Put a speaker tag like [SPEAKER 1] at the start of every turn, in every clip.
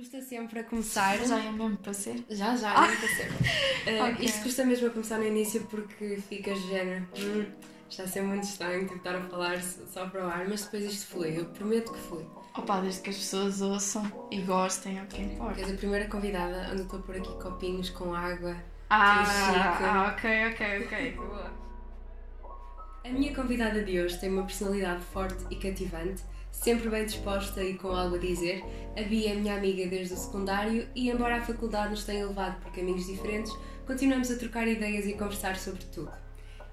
[SPEAKER 1] Custa sempre a começar.
[SPEAKER 2] Já é mesmo para ser?
[SPEAKER 1] Já, já,
[SPEAKER 2] Ah.
[SPEAKER 1] é para ser. Uh,
[SPEAKER 2] Ok.
[SPEAKER 1] Isto custa mesmo a começar no início porque ficas de género. "Hum, está a ser muito estranho tipo, estar a falar só para o ar, mas depois isto flui. Eu prometo que flui.
[SPEAKER 2] Opa, desde que as pessoas ouçam e gostem, é o que importa.
[SPEAKER 1] És a primeira convidada onde estou a pôr aqui copinhos com água.
[SPEAKER 2] Ah, ah, ok, ok, ok. Boa.
[SPEAKER 1] A minha convidada de hoje tem uma personalidade forte e cativante, sempre bem disposta e com algo a dizer. A Bia é minha amiga desde o secundário e, embora a faculdade nos tenha levado por caminhos diferentes, continuamos a trocar ideias e conversar sobre tudo.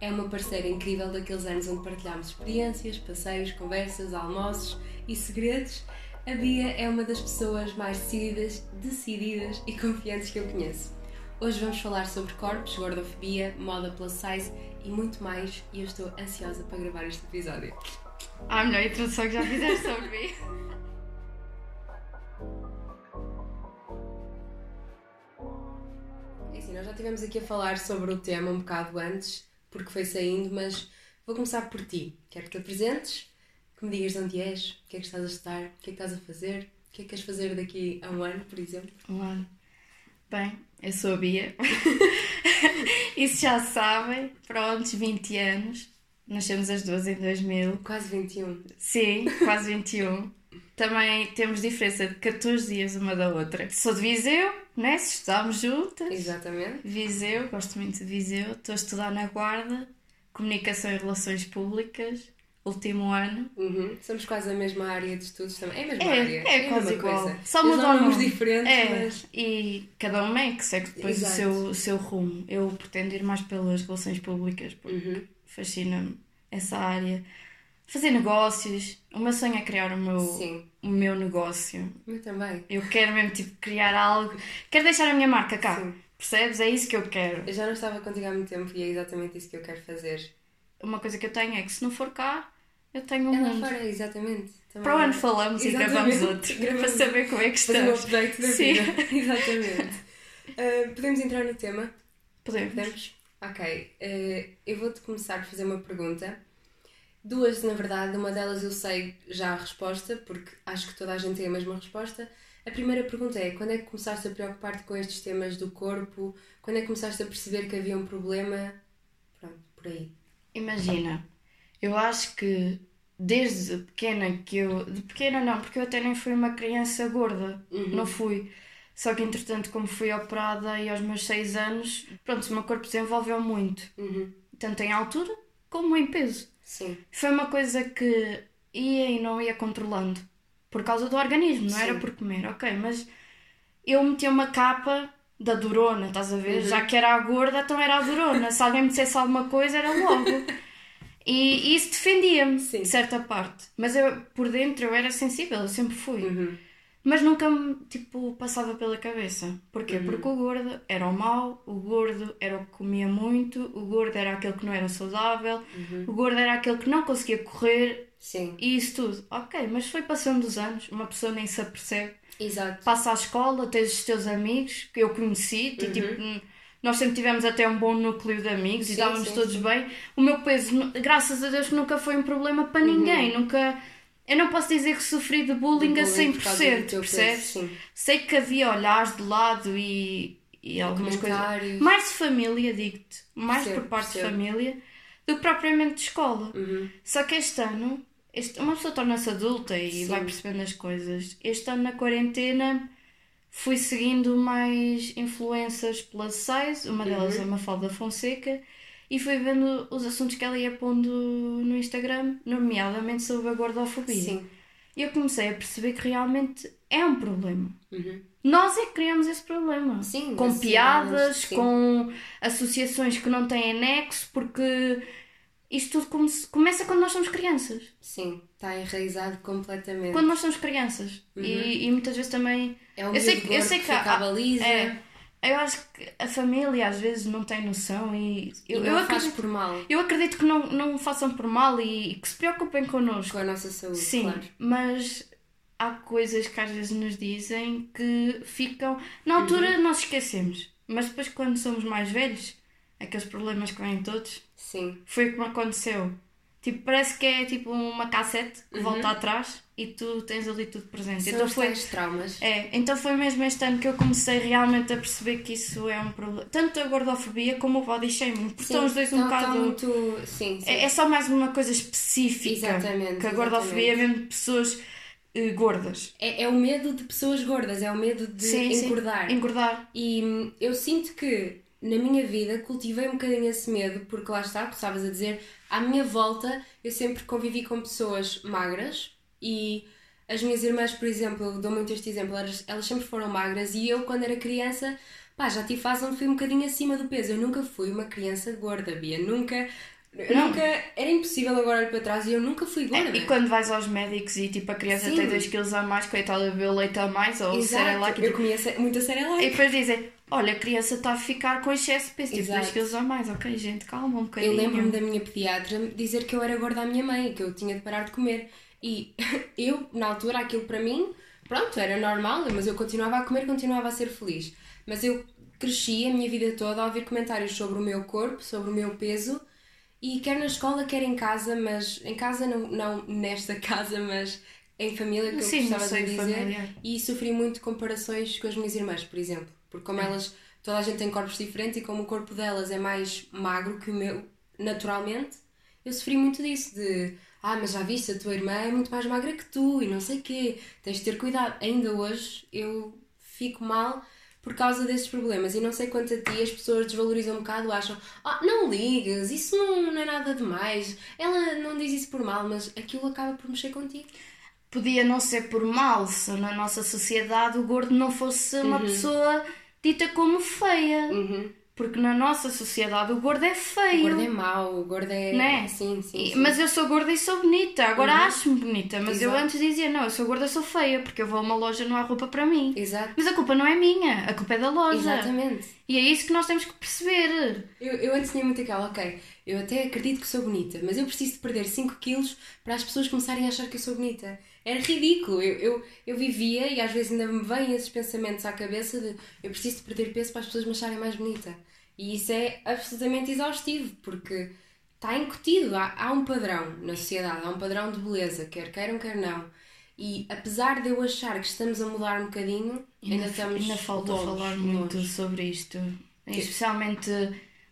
[SPEAKER 1] É uma parceira incrível daqueles anos onde partilhámos experiências, passeios, conversas, almoços e segredos. A Bia é uma das pessoas mais decididas, decididas e confiantes que eu conheço. Hoje vamos falar sobre corpos, gordofobia, moda plus size e muito mais e eu estou ansiosa para gravar este episódio.
[SPEAKER 2] Ah, a melhor introdução que já fizeste sobre mim.
[SPEAKER 1] É assim, nós já estivemos aqui a falar sobre o tema um bocado antes, porque foi saindo, mas vou começar por ti. Quero que te apresentes, que me digas de onde és, o que é que estás a estudar, o que é que estás a fazer, o que é que queres fazer daqui a um ano, por exemplo.
[SPEAKER 2] Um ano. Bem, eu sou a Bia. Isso já sabem. Prontos, 20 anos. Nascemos as duas em 2000.
[SPEAKER 1] Quase 21.
[SPEAKER 2] Sim, quase 21. Também temos diferença de 14 dias uma da outra. Sou de Viseu, né? Estudámos juntas.
[SPEAKER 1] Exatamente.
[SPEAKER 2] Viseu, gosto muito de Viseu. Estou a estudar na Guarda, Comunicação e Relações Públicas, último ano.
[SPEAKER 1] Uhum. Somos quase a mesma área de estudos também. É a mesma
[SPEAKER 2] É,
[SPEAKER 1] área.
[SPEAKER 2] é
[SPEAKER 1] a
[SPEAKER 2] quase
[SPEAKER 1] mesma
[SPEAKER 2] igual.
[SPEAKER 1] Coisa.
[SPEAKER 2] Só
[SPEAKER 1] Eles
[SPEAKER 2] muda
[SPEAKER 1] dão
[SPEAKER 2] o
[SPEAKER 1] nomes
[SPEAKER 2] nome.
[SPEAKER 1] diferentes,
[SPEAKER 2] É,
[SPEAKER 1] mas.
[SPEAKER 2] e cada um é que segue depois o seu, o seu rumo. Eu pretendo ir mais pelas relações públicas, porque
[SPEAKER 1] Uhum.
[SPEAKER 2] Fascina-me essa área. Fazer negócios. O meu sonho é criar o meu,
[SPEAKER 1] Sim,
[SPEAKER 2] o meu negócio.
[SPEAKER 1] eu também.
[SPEAKER 2] Eu quero mesmo tipo, criar algo. Quero deixar a minha marca cá.
[SPEAKER 1] Sim.
[SPEAKER 2] Percebes? É isso que eu quero.
[SPEAKER 1] Eu já não estava contigo há muito tempo e é exatamente isso que eu quero fazer.
[SPEAKER 2] Uma coisa que eu tenho é que se não for cá, eu tenho um
[SPEAKER 1] É
[SPEAKER 2] mundo.
[SPEAKER 1] fora, exatamente. Também
[SPEAKER 2] Para o ano falamos e
[SPEAKER 1] Exatamente.
[SPEAKER 2] gravamos outro.
[SPEAKER 1] Gravamos.
[SPEAKER 2] Para saber como é que
[SPEAKER 1] Fazer um
[SPEAKER 2] estamos.
[SPEAKER 1] update da
[SPEAKER 2] Sim.
[SPEAKER 1] vida. Exatamente. Uh, podemos entrar no tema?
[SPEAKER 2] Podemos.
[SPEAKER 1] Podemos? Ok. Uh, eu vou-te começar por fazer uma pergunta. Duas, na verdade, uma delas eu sei já a resposta, porque acho que toda a gente tem a mesma resposta. A primeira pergunta é: quando é que começaste a preocupar-te com estes temas do corpo? Quando é que começaste a perceber que havia um problema? Pronto, por aí.
[SPEAKER 2] Imagina, eu acho que desde pequena que eu. De pequena não, porque eu até nem fui uma criança gorda.
[SPEAKER 1] Uhum.
[SPEAKER 2] Não fui. Só que entretanto, como fui operada e aos meus 6 anos, pronto, o meu corpo desenvolveu muito.
[SPEAKER 1] Uhum.
[SPEAKER 2] Tanto em altura como em peso.
[SPEAKER 1] Sim.
[SPEAKER 2] Foi uma coisa que ia e não ia controlando. Por causa do organismo, não era
[SPEAKER 1] Sim.
[SPEAKER 2] por comer, ok, mas eu metia uma capa da Durona, estás a ver?
[SPEAKER 1] Uhum.
[SPEAKER 2] Já que era a gorda, então era a Durona. Se alguém me dissesse alguma coisa, era logo. E, e isso defendia-me, certa parte. Mas eu, por dentro, eu era sensível, eu sempre fui.
[SPEAKER 1] Uhum.
[SPEAKER 2] Mas nunca me, tipo, passava pela cabeça. Porquê?
[SPEAKER 1] Uhum.
[SPEAKER 2] Porque o gordo era o mau, o gordo era o que comia muito, o gordo era aquele que não era saudável,
[SPEAKER 1] Uhum.
[SPEAKER 2] o gordo era aquele que não conseguia correr
[SPEAKER 1] Sim.
[SPEAKER 2] e isso tudo. Ok, mas foi passando os anos, uma pessoa nem se apercebe.
[SPEAKER 1] Exato.
[SPEAKER 2] Passa à escola, tens os teus amigos que eu conheci, e, tipo, hum, nós sempre tivemos até um bom núcleo de amigos e
[SPEAKER 1] Uhum. Sim,
[SPEAKER 2] dávamos
[SPEAKER 1] sim,
[SPEAKER 2] todos
[SPEAKER 1] sim.
[SPEAKER 2] bem. O meu peso, graças a Deus, nunca foi um problema para
[SPEAKER 1] Uhum.
[SPEAKER 2] ninguém, nunca. Eu não posso dizer que sofri de bullying, a
[SPEAKER 1] bullying do
[SPEAKER 2] 100%,
[SPEAKER 1] teu peso,
[SPEAKER 2] percebes?
[SPEAKER 1] Sim.
[SPEAKER 2] Sei que havia olhares de lado e, e algumas coisas. Mais de família, digo-te. Mais
[SPEAKER 1] Percebo,
[SPEAKER 2] por parte
[SPEAKER 1] percebo.
[SPEAKER 2] de família do que propriamente de escola.
[SPEAKER 1] Uhum.
[SPEAKER 2] Só que este ano, este, uma pessoa torna-se adulta e
[SPEAKER 1] Sim.
[SPEAKER 2] vai percebendo as coisas. Este ano, na quarentena, fui seguindo mais influências plus size, uma delas
[SPEAKER 1] Uhum.
[SPEAKER 2] é a Mafalda Fonseca, e fui vendo os assuntos que ela ia pondo no Instagram, nomeadamente sobre a gordofobia.
[SPEAKER 1] Sim.
[SPEAKER 2] E eu comecei a perceber que realmente é um problema.
[SPEAKER 1] Uhum.
[SPEAKER 2] Nós é que criamos esse problema.
[SPEAKER 1] Sim,
[SPEAKER 2] com
[SPEAKER 1] esse-
[SPEAKER 2] piadas,
[SPEAKER 1] sim.
[SPEAKER 2] com associações que não têm anexo, porque isto tudo come- começa quando nós somos crianças.
[SPEAKER 1] Sim, está enraizado completamente.
[SPEAKER 2] Quando nós somos crianças. E, e muitas vezes também.
[SPEAKER 1] É um
[SPEAKER 2] eu sei eu sei
[SPEAKER 1] que
[SPEAKER 2] que há-
[SPEAKER 1] baliza
[SPEAKER 2] é, eu acho que a família às vezes não tem noção e eu,
[SPEAKER 1] e
[SPEAKER 2] eu acredito,
[SPEAKER 1] por mal
[SPEAKER 2] eu acredito que não, não façam por mal e, e que se preocupem connosco.
[SPEAKER 1] com a nossa saúde,
[SPEAKER 2] Sim,
[SPEAKER 1] claro.
[SPEAKER 2] mas há coisas que às vezes nos dizem que ficam. Na altura
[SPEAKER 1] Uhum.
[SPEAKER 2] nós esquecemos, mas depois quando somos mais velhos, aqueles problemas que vêm todos,
[SPEAKER 1] Sim.
[SPEAKER 2] foi o que me aconteceu. Tipo, parece que é tipo uma cassete que volta atrás e tu tens ali tudo presente.
[SPEAKER 1] São
[SPEAKER 2] então foi,
[SPEAKER 1] traumas.
[SPEAKER 2] é, então foi mesmo este ano que eu comecei realmente a perceber que isso é um problema. Tanto a gordofobia como o body shaming. Porque estão os dois um
[SPEAKER 1] estão-
[SPEAKER 2] bocado.
[SPEAKER 1] estão muito... Sim, sim.
[SPEAKER 2] É, é só mais uma coisa específica.
[SPEAKER 1] Exatamente,
[SPEAKER 2] Que a gordofobia é
[SPEAKER 1] exatamente.
[SPEAKER 2] mesmo de pessoas eh, gordas.
[SPEAKER 1] É, é o medo de pessoas gordas, é o medo de engordar.
[SPEAKER 2] Engordar.
[SPEAKER 1] E hum, eu sinto que na minha vida cultivei um bocadinho esse medo, porque lá está, como estavas a dizer, à minha volta eu sempre convivi com pessoas magras e as minhas irmãs, por exemplo, dou muito este exemplo, elas, elas sempre foram magras e eu, quando era criança, pá, já tive fase onde fui um bocadinho acima do peso. Eu nunca fui uma criança gorda, Bia, nunca. Nunca, era impossível agora olhar para trás e eu nunca fui gorda.
[SPEAKER 2] E quando vais aos médicos e tipo a criança
[SPEAKER 1] Sim.
[SPEAKER 2] tem 2 kg a mais, coitada, bebeu leite a mais ou que
[SPEAKER 1] eu comia muita cereal.
[SPEAKER 2] E depois dizem, olha, a criança está a ficar com excesso de peso, tipo
[SPEAKER 1] Exato.
[SPEAKER 2] 2 kg a mais. Ok, gente, calma um bocadinho.
[SPEAKER 1] Eu lembro-me da minha pediatra dizer que eu era gorda à minha mãe, que eu tinha de parar de comer. E eu, na altura, aquilo para mim, pronto, era normal, mas eu continuava a comer, continuava a ser feliz. Mas eu cresci a minha vida toda a ouvir comentários sobre o meu corpo, sobre o meu peso, e quer na escola, quer em casa, mas em casa não, não nesta casa, mas em família, que
[SPEAKER 2] Sim,
[SPEAKER 1] eu gostava de dizer.
[SPEAKER 2] familiar.
[SPEAKER 1] E sofri muito comparações com as minhas irmãs, por exemplo. Porque como elas, toda a gente tem corpos diferentes e como o corpo delas é mais magro que o meu, naturalmente, eu sofri muito disso, de ah, mas já viste, a tua irmã é muito mais magra que tu e não sei quê, tens de ter cuidado. Ainda hoje eu fico mal por causa desses problemas e não sei quanto a ti as pessoas desvalorizam um bocado, acham, ah, não ligas, isso não, não é nada demais, ela não diz isso por mal, mas aquilo acaba por mexer contigo.
[SPEAKER 2] Podia não ser por mal se na nossa sociedade o gordo não fosse uma pessoa dita como feia. Porque na nossa sociedade o gordo é
[SPEAKER 1] O
[SPEAKER 2] feio.
[SPEAKER 1] gordo é mau, o gordo é.
[SPEAKER 2] Né?
[SPEAKER 1] Sim, sim. Sim.
[SPEAKER 2] Mas eu sou gorda e sou bonita. Agora acho-me bonita. Mas eu
[SPEAKER 1] Exato.
[SPEAKER 2] antes dizia, não, eu sou gorda, sou feia. Porque eu vou a uma loja e não há roupa para mim.
[SPEAKER 1] Exato.
[SPEAKER 2] Mas a culpa não é minha. A culpa é da loja.
[SPEAKER 1] Exatamente.
[SPEAKER 2] E é isso que nós temos que perceber.
[SPEAKER 1] Eu, eu antes tinha muito aquela, ok, eu até acredito que sou bonita, mas eu preciso de perder 5 quilos para as pessoas começarem a achar que eu sou bonita. Era ridículo. Eu, eu, eu vivia e às vezes ainda me vêm esses pensamentos à cabeça de eu preciso de perder peso para as pessoas me acharem mais bonita. E isso é absolutamente exaustivo, porque está incutido. Há, há um padrão na sociedade, há um padrão de beleza, quer queiram, quer não. E apesar de eu achar que estamos a mudar um bocadinho, ainda, estamos
[SPEAKER 2] ainda falta
[SPEAKER 1] longe,
[SPEAKER 2] falar
[SPEAKER 1] longe.
[SPEAKER 2] muito sobre isto. Especialmente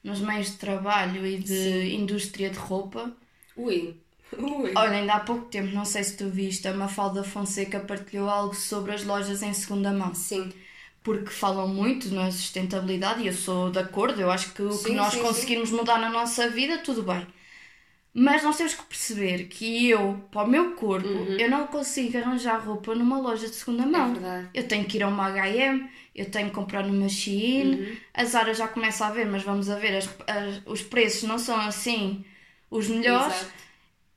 [SPEAKER 2] nos meios de trabalho e de indústria de roupa.
[SPEAKER 1] Ui, ui.
[SPEAKER 2] Olha, ainda há pouco tempo, não sei se tu viste, a Mafalda Fonseca partilhou algo sobre as lojas em segunda mão.
[SPEAKER 1] Sim.
[SPEAKER 2] Porque falam muito na sustentabilidade e eu sou de acordo, eu acho que o que
[SPEAKER 1] Sim,
[SPEAKER 2] nós
[SPEAKER 1] sim,
[SPEAKER 2] conseguirmos mudar na nossa vida, tudo bem. Mas nós temos que perceber que eu, para o meu corpo, eu não consigo arranjar roupa numa loja de segunda mão.
[SPEAKER 1] Uhum. verdade.
[SPEAKER 2] Eu tenho que ir a uma H&M, eu tenho que comprar numa Shein,
[SPEAKER 1] Uhum.
[SPEAKER 2] a Zara já começa a ver, mas vamos a ver, as- as- os preços não são assim os melhores.
[SPEAKER 1] Exato.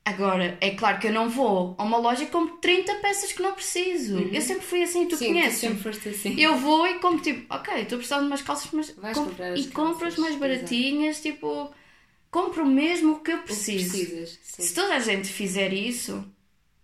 [SPEAKER 2] Agora, é claro que eu não vou a uma loja e compro 30 peças que não preciso. Eu sempre fui assim, tu
[SPEAKER 1] Uhum. Sim, tu
[SPEAKER 2] conheces.
[SPEAKER 1] sempre foste assim.
[SPEAKER 2] Eu vou e compro tipo, ok, estou precisando de umas calças, mas
[SPEAKER 1] Vais
[SPEAKER 2] compro-
[SPEAKER 1] comprar as
[SPEAKER 2] e compro as mais
[SPEAKER 1] exato.
[SPEAKER 2] baratinhas, tipo, compro mesmo o que eu
[SPEAKER 1] O que
[SPEAKER 2] preciso.
[SPEAKER 1] precisas. Sim.
[SPEAKER 2] Se toda a gente fizer isso,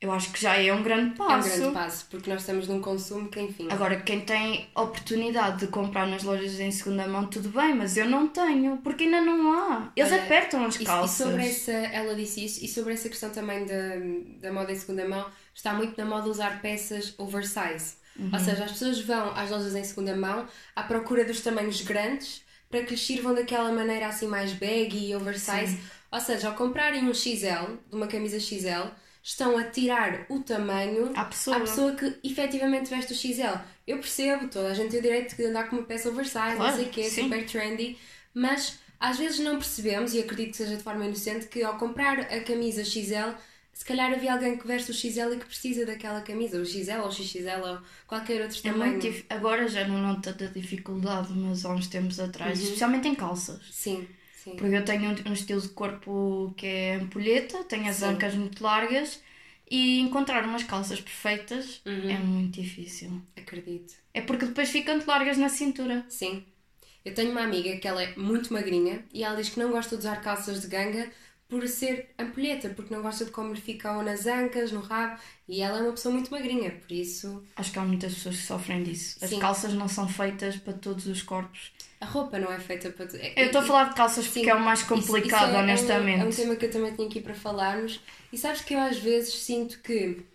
[SPEAKER 2] eu acho que já é um grande
[SPEAKER 1] É um
[SPEAKER 2] passo.
[SPEAKER 1] grande passo, porque nós estamos num consumo que, enfim.
[SPEAKER 2] Agora, quem tem oportunidade de comprar nas lojas em segunda mão, tudo bem, mas eu não tenho, porque ainda não há. Eles
[SPEAKER 1] Olha,
[SPEAKER 2] apertam as
[SPEAKER 1] E, e
[SPEAKER 2] calças.
[SPEAKER 1] sobre essa, ela disse isso, e sobre essa questão também da, da moda em segunda mão, está muito na moda usar peças oversize.
[SPEAKER 2] Uhum.
[SPEAKER 1] Ou seja, as pessoas vão às lojas em segunda mão à procura dos tamanhos grandes para que lhes sirvam daquela maneira assim mais baggy e oversize. Ou seja, ao comprarem um XL, de uma camisa XL, estão a tirar o tamanho
[SPEAKER 2] À pessoa.
[SPEAKER 1] à pessoa que efetivamente veste o XL. Eu percebo, toda a gente tem o direito de andar com uma peça oversize, não
[SPEAKER 2] Claro,
[SPEAKER 1] sei o quê,
[SPEAKER 2] sim.
[SPEAKER 1] super trendy, mas às vezes não percebemos, e acredito que seja de forma inocente, que ao comprar a camisa XL, se calhar havia alguém que veste o XL e que precisa daquela camisa, o XL ou o XXL ou qualquer outro
[SPEAKER 2] É
[SPEAKER 1] tamanho.
[SPEAKER 2] muito Agora já não noto tanta dificuldade, mas há uns tempos atrás,
[SPEAKER 1] Uhum.
[SPEAKER 2] especialmente em calças.
[SPEAKER 1] Sim, sim.
[SPEAKER 2] Porque eu tenho um, um estilo de corpo que é ampulheta, tenho as
[SPEAKER 1] Sim.
[SPEAKER 2] ancas muito largas e encontrar umas calças perfeitas
[SPEAKER 1] Uhum.
[SPEAKER 2] é muito difícil.
[SPEAKER 1] Acredito.
[SPEAKER 2] É porque depois ficam muito largas na cintura.
[SPEAKER 1] Sim. Eu tenho uma amiga que ela é muito magrinha e ela diz que não gosta de usar calças de ganga por ser ampulheta, porque não gosta de como lhe fica ou nas ancas, no rabo, e ela é uma pessoa muito magrinha, por isso.
[SPEAKER 2] Acho que há muitas pessoas que sofrem disso. As Sim. calças não são feitas para todos os corpos.
[SPEAKER 1] A roupa não é feita para.
[SPEAKER 2] É, eu estou a falar de calças porque Sim, é o mais complicado, isso, isso é, honestamente.
[SPEAKER 1] É um, é um tema que eu também tinha aqui para falarmos. E sabes que eu às vezes sinto que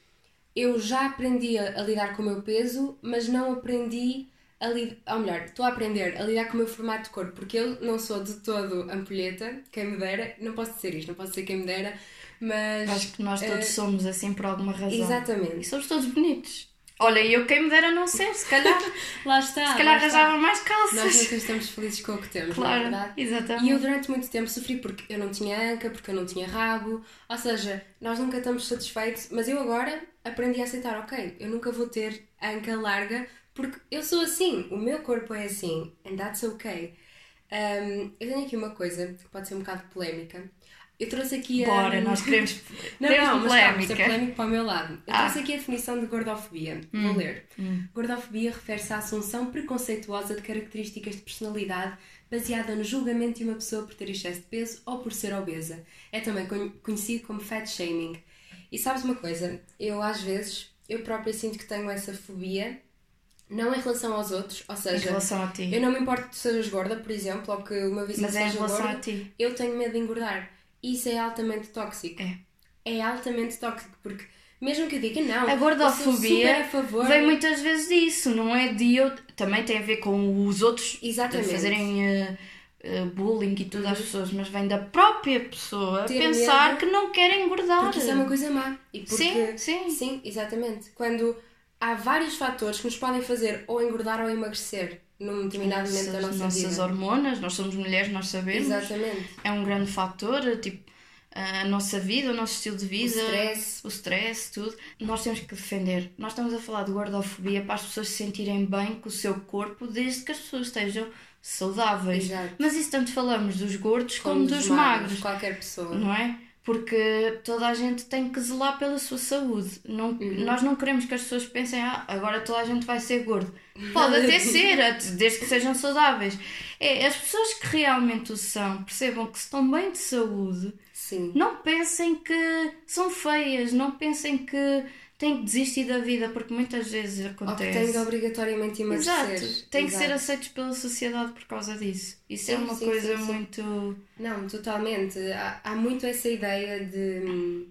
[SPEAKER 1] eu já aprendi a, a lidar com o meu peso, mas não aprendi a lidar, ou melhor, estou a aprender a lidar com o meu formato de corpo, porque eu não sou de todo ampulheta, quem me dera, não posso dizer isto, não posso dizer quem me dera, mas.
[SPEAKER 2] Acho que nós todos uh, somos assim por alguma razão.
[SPEAKER 1] Exatamente.
[SPEAKER 2] E somos todos bonitos. Olha, eu quem me dera não ser, se calhar.
[SPEAKER 1] lá está.
[SPEAKER 2] Se calhar arranjava mais calças.
[SPEAKER 1] Nós nunca estamos felizes com o que temos,
[SPEAKER 2] claro,
[SPEAKER 1] não é verdade?
[SPEAKER 2] Exatamente.
[SPEAKER 1] E eu durante muito tempo sofri porque eu não tinha anca, porque eu não tinha rabo. Ou seja, nós nunca estamos satisfeitos, mas eu agora aprendi a aceitar, ok, eu nunca vou ter anca larga porque eu sou assim, o meu corpo é assim, and that's okay. Um, eu tenho aqui uma coisa que pode ser um bocado polémica. Eu trouxe aqui
[SPEAKER 2] a. Bora, nós queremos.
[SPEAKER 1] não, não, mas polémica. é polémico para o meu lado. Eu ah. trouxe aqui a definição de gordofobia. Hum. Vou ler. Hum. Gordofobia refere-se à assunção preconceituosa de características de personalidade baseada no julgamento de uma pessoa por ter excesso de peso ou por ser obesa. É também conhecido como fat shaming. E sabes uma coisa? Eu às vezes, eu própria sinto que tenho essa fobia não em relação aos outros, ou seja,
[SPEAKER 2] em relação a ti.
[SPEAKER 1] eu não me importo que tu sejas gorda, por exemplo, ou que uma vizinha
[SPEAKER 2] Mas
[SPEAKER 1] seja
[SPEAKER 2] é em relação
[SPEAKER 1] gorda,
[SPEAKER 2] a ti.
[SPEAKER 1] eu tenho medo de engordar. Isso é altamente tóxico.
[SPEAKER 2] É.
[SPEAKER 1] É altamente tóxico, porque mesmo que eu diga não,
[SPEAKER 2] a gordofobia a vem muitas vezes disso, não é de eu. Também tem a ver com os outros
[SPEAKER 1] Exatamente.
[SPEAKER 2] fazerem uh, uh, bullying e tudo às uhum. pessoas, mas vem da própria pessoa Ter pensar medo, que não quer engordar.
[SPEAKER 1] Porque isso é uma coisa má. E porque,
[SPEAKER 2] sim, sim.
[SPEAKER 1] Sim, exatamente. Quando há vários fatores que nos podem fazer ou engordar ou emagrecer num determinado momento da nossa
[SPEAKER 2] nossas
[SPEAKER 1] vida.
[SPEAKER 2] nossas hormonas, nós somos mulheres, nós sabemos.
[SPEAKER 1] Exatamente.
[SPEAKER 2] É um grande fator, tipo, a nossa vida, o nosso estilo de vida,
[SPEAKER 1] o stress,
[SPEAKER 2] o stress tudo. Nós temos que defender. Nós estamos a falar de gordofobia para as pessoas se sentirem bem com o seu corpo, desde que as pessoas estejam saudáveis.
[SPEAKER 1] Exato.
[SPEAKER 2] Mas isso tanto falamos dos gordos como, como dos, dos magros, magros.
[SPEAKER 1] Qualquer pessoa.
[SPEAKER 2] Não é? Porque toda a gente tem que zelar pela sua saúde. Não, uhum. Nós não queremos que as pessoas pensem, ah, agora toda a gente vai ser gordo. Pode até ser, desde que sejam saudáveis. É, as pessoas que realmente o são percebam que estão bem de saúde.
[SPEAKER 1] Sim.
[SPEAKER 2] Não pensem que são feias, não pensem que têm que desistir da vida, porque muitas vezes acontece. Ou que
[SPEAKER 1] têm de obrigatoriamente emagrecer.
[SPEAKER 2] Exato, têm que ser aceitos pela sociedade por causa disso. Isso é sim, é uma sim, coisa sim, muito.
[SPEAKER 1] Não, totalmente. Há, há muito essa ideia de,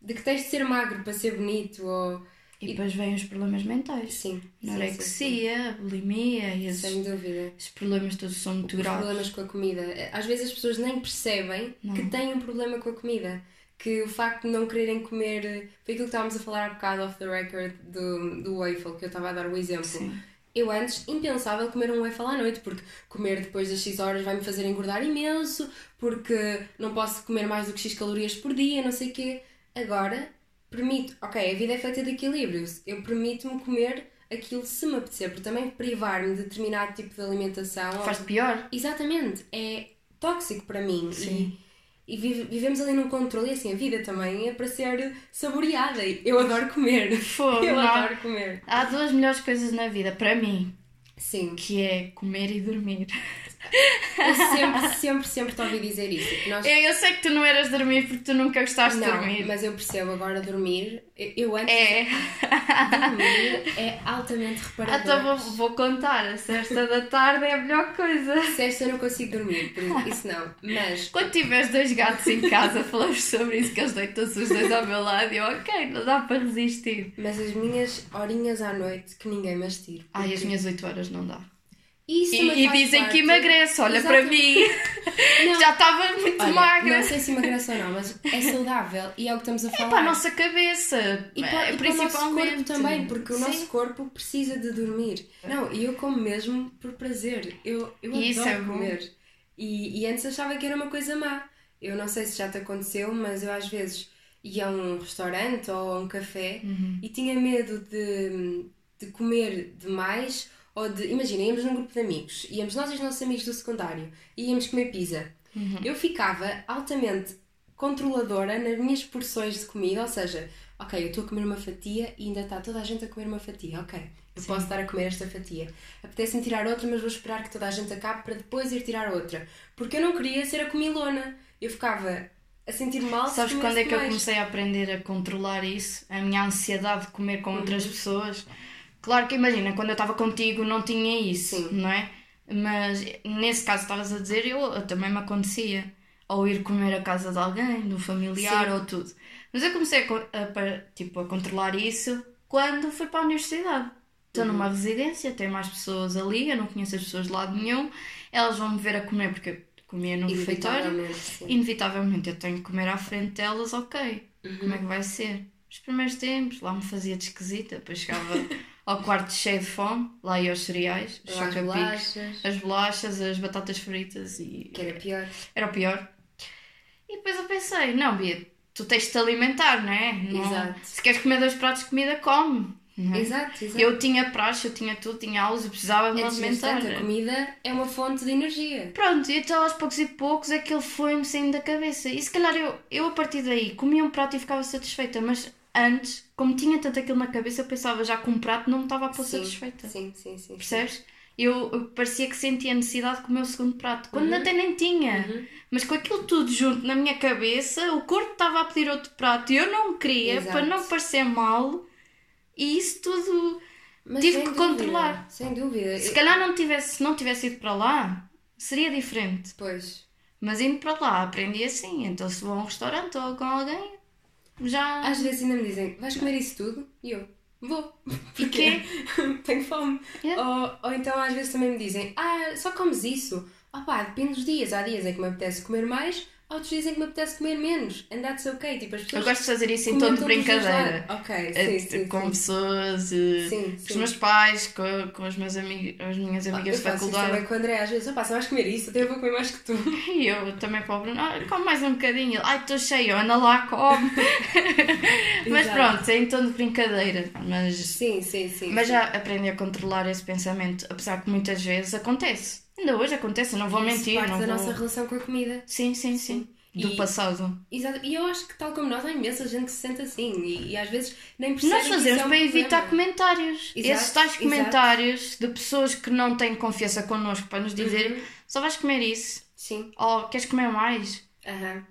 [SPEAKER 1] de que tens de ser magro para ser bonito ou.
[SPEAKER 2] E depois vêm os problemas mentais.
[SPEAKER 1] Sim.
[SPEAKER 2] Anorexia, bulimia e esses,
[SPEAKER 1] Sem dúvida.
[SPEAKER 2] Os problemas todos são muito
[SPEAKER 1] os
[SPEAKER 2] graves.
[SPEAKER 1] Problemas com a comida. Às vezes as pessoas nem percebem Não. que têm um problema com a comida que o facto de não quererem comer. Foi aquilo que estávamos a falar há bocado off the record do, do waffle, que eu estava a dar o exemplo.
[SPEAKER 2] Sim.
[SPEAKER 1] Eu antes, impensável comer um waffle à noite, porque comer depois das X horas vai me fazer engordar imenso, porque não posso comer mais do que X calorias por dia, não sei o quê. Agora, permito, ok, a vida é feita de equilíbrios, eu permito-me comer aquilo se me apetecer, porque também privar-me de determinado tipo de alimentação.
[SPEAKER 2] Faz pior.
[SPEAKER 1] Exatamente, é tóxico para mim.
[SPEAKER 2] Sim.
[SPEAKER 1] E e vive, vivemos ali num controle e assim, a vida também é para ser saboreada. Eu adoro comer.
[SPEAKER 2] Fogo,
[SPEAKER 1] eu
[SPEAKER 2] não.
[SPEAKER 1] adoro comer.
[SPEAKER 2] Há duas melhores coisas na vida, para mim.
[SPEAKER 1] Sim.
[SPEAKER 2] Que é comer e dormir.
[SPEAKER 1] Eu sempre, sempre, sempre te ouvi dizer isso.
[SPEAKER 2] Nós... Eu, eu, sei que tu não eras dormir porque tu nunca gostaste
[SPEAKER 1] não,
[SPEAKER 2] de dormir.
[SPEAKER 1] mas eu percebo agora dormir. Eu antes
[SPEAKER 2] é.
[SPEAKER 1] dormir é altamente reparador.
[SPEAKER 2] Então vou, vou contar. A sexta da tarde é a melhor coisa.
[SPEAKER 1] Sexta eu não consigo dormir, por isso não. Mas.
[SPEAKER 2] Quando tiveres dois gatos em casa, falamos sobre isso, que eles deitam-se os dois ao meu lado e eu, ok, não dá para resistir.
[SPEAKER 1] Mas as minhas horinhas à noite que ninguém mais tira.
[SPEAKER 2] Ai, as minhas oito horas não dá.
[SPEAKER 1] Isso
[SPEAKER 2] e, e dizem parte. que emagrece, olha para mim. Já estava muito olha, magra.
[SPEAKER 1] Não sei se emagrece ou não, mas é saudável e é o que estamos a falar.
[SPEAKER 2] É para a nossa cabeça.
[SPEAKER 1] E para, e para o nosso corpo também, porque o Sim. nosso corpo precisa de dormir. Não, e eu como mesmo por prazer. Eu, eu adoro é comer. E, e antes achava que era uma coisa má. Eu não sei se já te aconteceu, mas eu às vezes ia a um restaurante ou a um café
[SPEAKER 2] uhum.
[SPEAKER 1] e tinha medo de, de comer demais ou de, imagina, íamos num grupo de amigos, íamos nós e os nossos amigos do secundário, e íamos comer pizza.
[SPEAKER 2] Uhum.
[SPEAKER 1] Eu ficava altamente controladora nas minhas porções de comida, ou seja, ok, eu estou a comer uma fatia e ainda está toda a gente a comer uma fatia, ok, eu Sim. posso estar a comer esta fatia. Apetece-me tirar outra, mas vou esperar que toda a gente acabe para depois ir tirar outra. Porque eu não queria ser a comilona. Eu ficava a sentir mal.
[SPEAKER 2] Sabes quando é que mais. eu comecei a aprender a controlar isso? A minha ansiedade de comer com uhum. outras pessoas. Claro que imagina, quando eu estava contigo não tinha isso, Sim. não é? Mas nesse caso estavas a dizer, eu, eu, também me acontecia. Ou ir comer a casa de alguém, de um familiar Sim. ou tudo. Mas eu comecei a, a, tipo, a controlar isso quando fui para a universidade. Estou uhum. numa residência, tem mais pessoas ali, eu não conheço as pessoas de lado nenhum, elas vão me ver a comer porque eu comia no refeitório. Inevitavelmente eu tenho que comer à frente delas, ok. Uhum. Como é que vai ser? Os primeiros tempos, lá me fazia de esquisita, depois chegava ao quarto cheio de fome, lá ia aos cereais, os as bolachas. as bolachas, as batatas fritas e.
[SPEAKER 1] Que era pior.
[SPEAKER 2] Era o pior. E depois eu pensei, não, Bia, tu tens de te alimentar, não é? Não... Exato. Se queres comer dois pratos de comida, come.
[SPEAKER 1] É? Exato, exato.
[SPEAKER 2] Eu tinha praxe, eu tinha tudo, tinha aulas, eu precisava me
[SPEAKER 1] é
[SPEAKER 2] alimentar.
[SPEAKER 1] A comida é uma fonte de energia.
[SPEAKER 2] Pronto, e então aos poucos e poucos aquilo foi-me saindo da cabeça. E se calhar eu, eu a partir daí comia um prato e ficava satisfeita, mas antes, como tinha tanto aquilo na cabeça, eu pensava já que um prato não me estava a pôr sim, satisfeita.
[SPEAKER 1] Sim, sim, sim.
[SPEAKER 2] Percebes? Sim. Eu, eu, parecia que sentia a necessidade de comer o segundo prato, quando uhum. até nem tinha. Uhum. Mas com aquilo tudo junto na minha cabeça, o corpo estava a pedir outro prato e eu não queria, Exato. para não parecer mal e isso tudo Mas tive que dúvida, controlar.
[SPEAKER 1] Sem dúvida.
[SPEAKER 2] Se calhar não tivesse, se não tivesse ido para lá, seria diferente.
[SPEAKER 1] Pois.
[SPEAKER 2] Mas indo para lá aprendi assim. Então se vou a um restaurante ou com alguém, já.
[SPEAKER 1] Às vezes ainda me dizem, vais comer isso tudo? E eu, vou.
[SPEAKER 2] E quê?
[SPEAKER 1] Tenho fome. Yeah. Ou, ou então às vezes também me dizem, ah, só comes isso? Ah pá, depende dos dias. Há dias em que me apetece comer mais, outros dizem que me apetece comer menos. And that's okay. Tipo, as pessoas
[SPEAKER 2] eu gosto de fazer isso em tom de brincadeira.
[SPEAKER 1] Ok, sim, sim,
[SPEAKER 2] Com sim. pessoas, sim, sim. com os meus pais, com, com os meus amigos, as minhas amigas
[SPEAKER 1] de faculdade. Eu também com o André, às vezes, opá, se vais comer isso, até eu vou comer mais que tu.
[SPEAKER 2] E eu também para o Bruno, ah, come mais um bocadinho. Ai, estou cheio, anda lá, come. mas pronto, é em tom de brincadeira. Mas,
[SPEAKER 1] sim, sim, sim.
[SPEAKER 2] Mas já aprendi a controlar esse pensamento, apesar que muitas vezes acontece. Ainda hoje acontece, não vou mentir.
[SPEAKER 1] Parte
[SPEAKER 2] não
[SPEAKER 1] da
[SPEAKER 2] vou...
[SPEAKER 1] nossa relação com a comida.
[SPEAKER 2] Sim, sim, sim. Do e, passado.
[SPEAKER 1] Exato. E eu acho que, tal como nós, há imensa gente que se sente assim e, e às vezes nem percebe.
[SPEAKER 2] Nós fazemos é um para evitar comentários. Exato, Esses tais comentários exato. de pessoas que não têm confiança connosco para nos dizer uhum. só vais comer isso.
[SPEAKER 1] Sim.
[SPEAKER 2] Ou queres comer mais.
[SPEAKER 1] Uhum.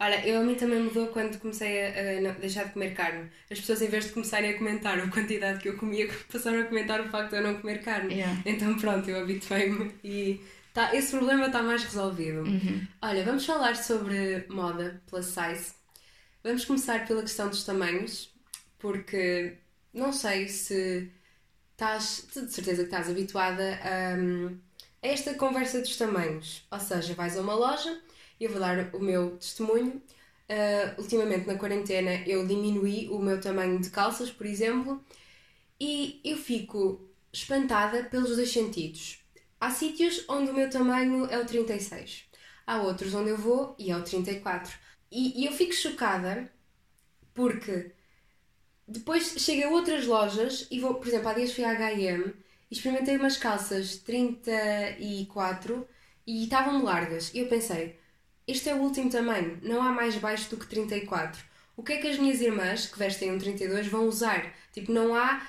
[SPEAKER 1] Olha, eu a mim também mudou quando comecei a, a, deixar de comer carne. As pessoas, em vez de começarem a comentar a quantidade que eu comia, passaram a comentar o facto de eu não comer carne.
[SPEAKER 2] Yeah.
[SPEAKER 1] Então, pronto, eu habituei-me e Tá, esse problema está mais resolvido.
[SPEAKER 2] Uhum.
[SPEAKER 1] Olha, vamos falar sobre moda plus size. Vamos começar pela questão dos tamanhos, porque não sei se estás, de certeza que estás habituada a, a esta conversa dos tamanhos. Ou seja, vais a uma loja, eu vou dar o meu testemunho. Uh, ultimamente na quarentena eu diminuí o meu tamanho de calças, por exemplo, e eu fico espantada pelos dois sentidos. Há sítios onde o meu tamanho é o 36. Há outros onde eu vou e é o 34. E, e eu fico chocada porque depois chego a outras lojas e vou, por exemplo, há dias fui à HM e experimentei umas calças 34 e estavam largas. E eu pensei, este é o último tamanho, não há mais baixo do que 34. O que é que as minhas irmãs, que vestem um 32, vão usar? Tipo, não há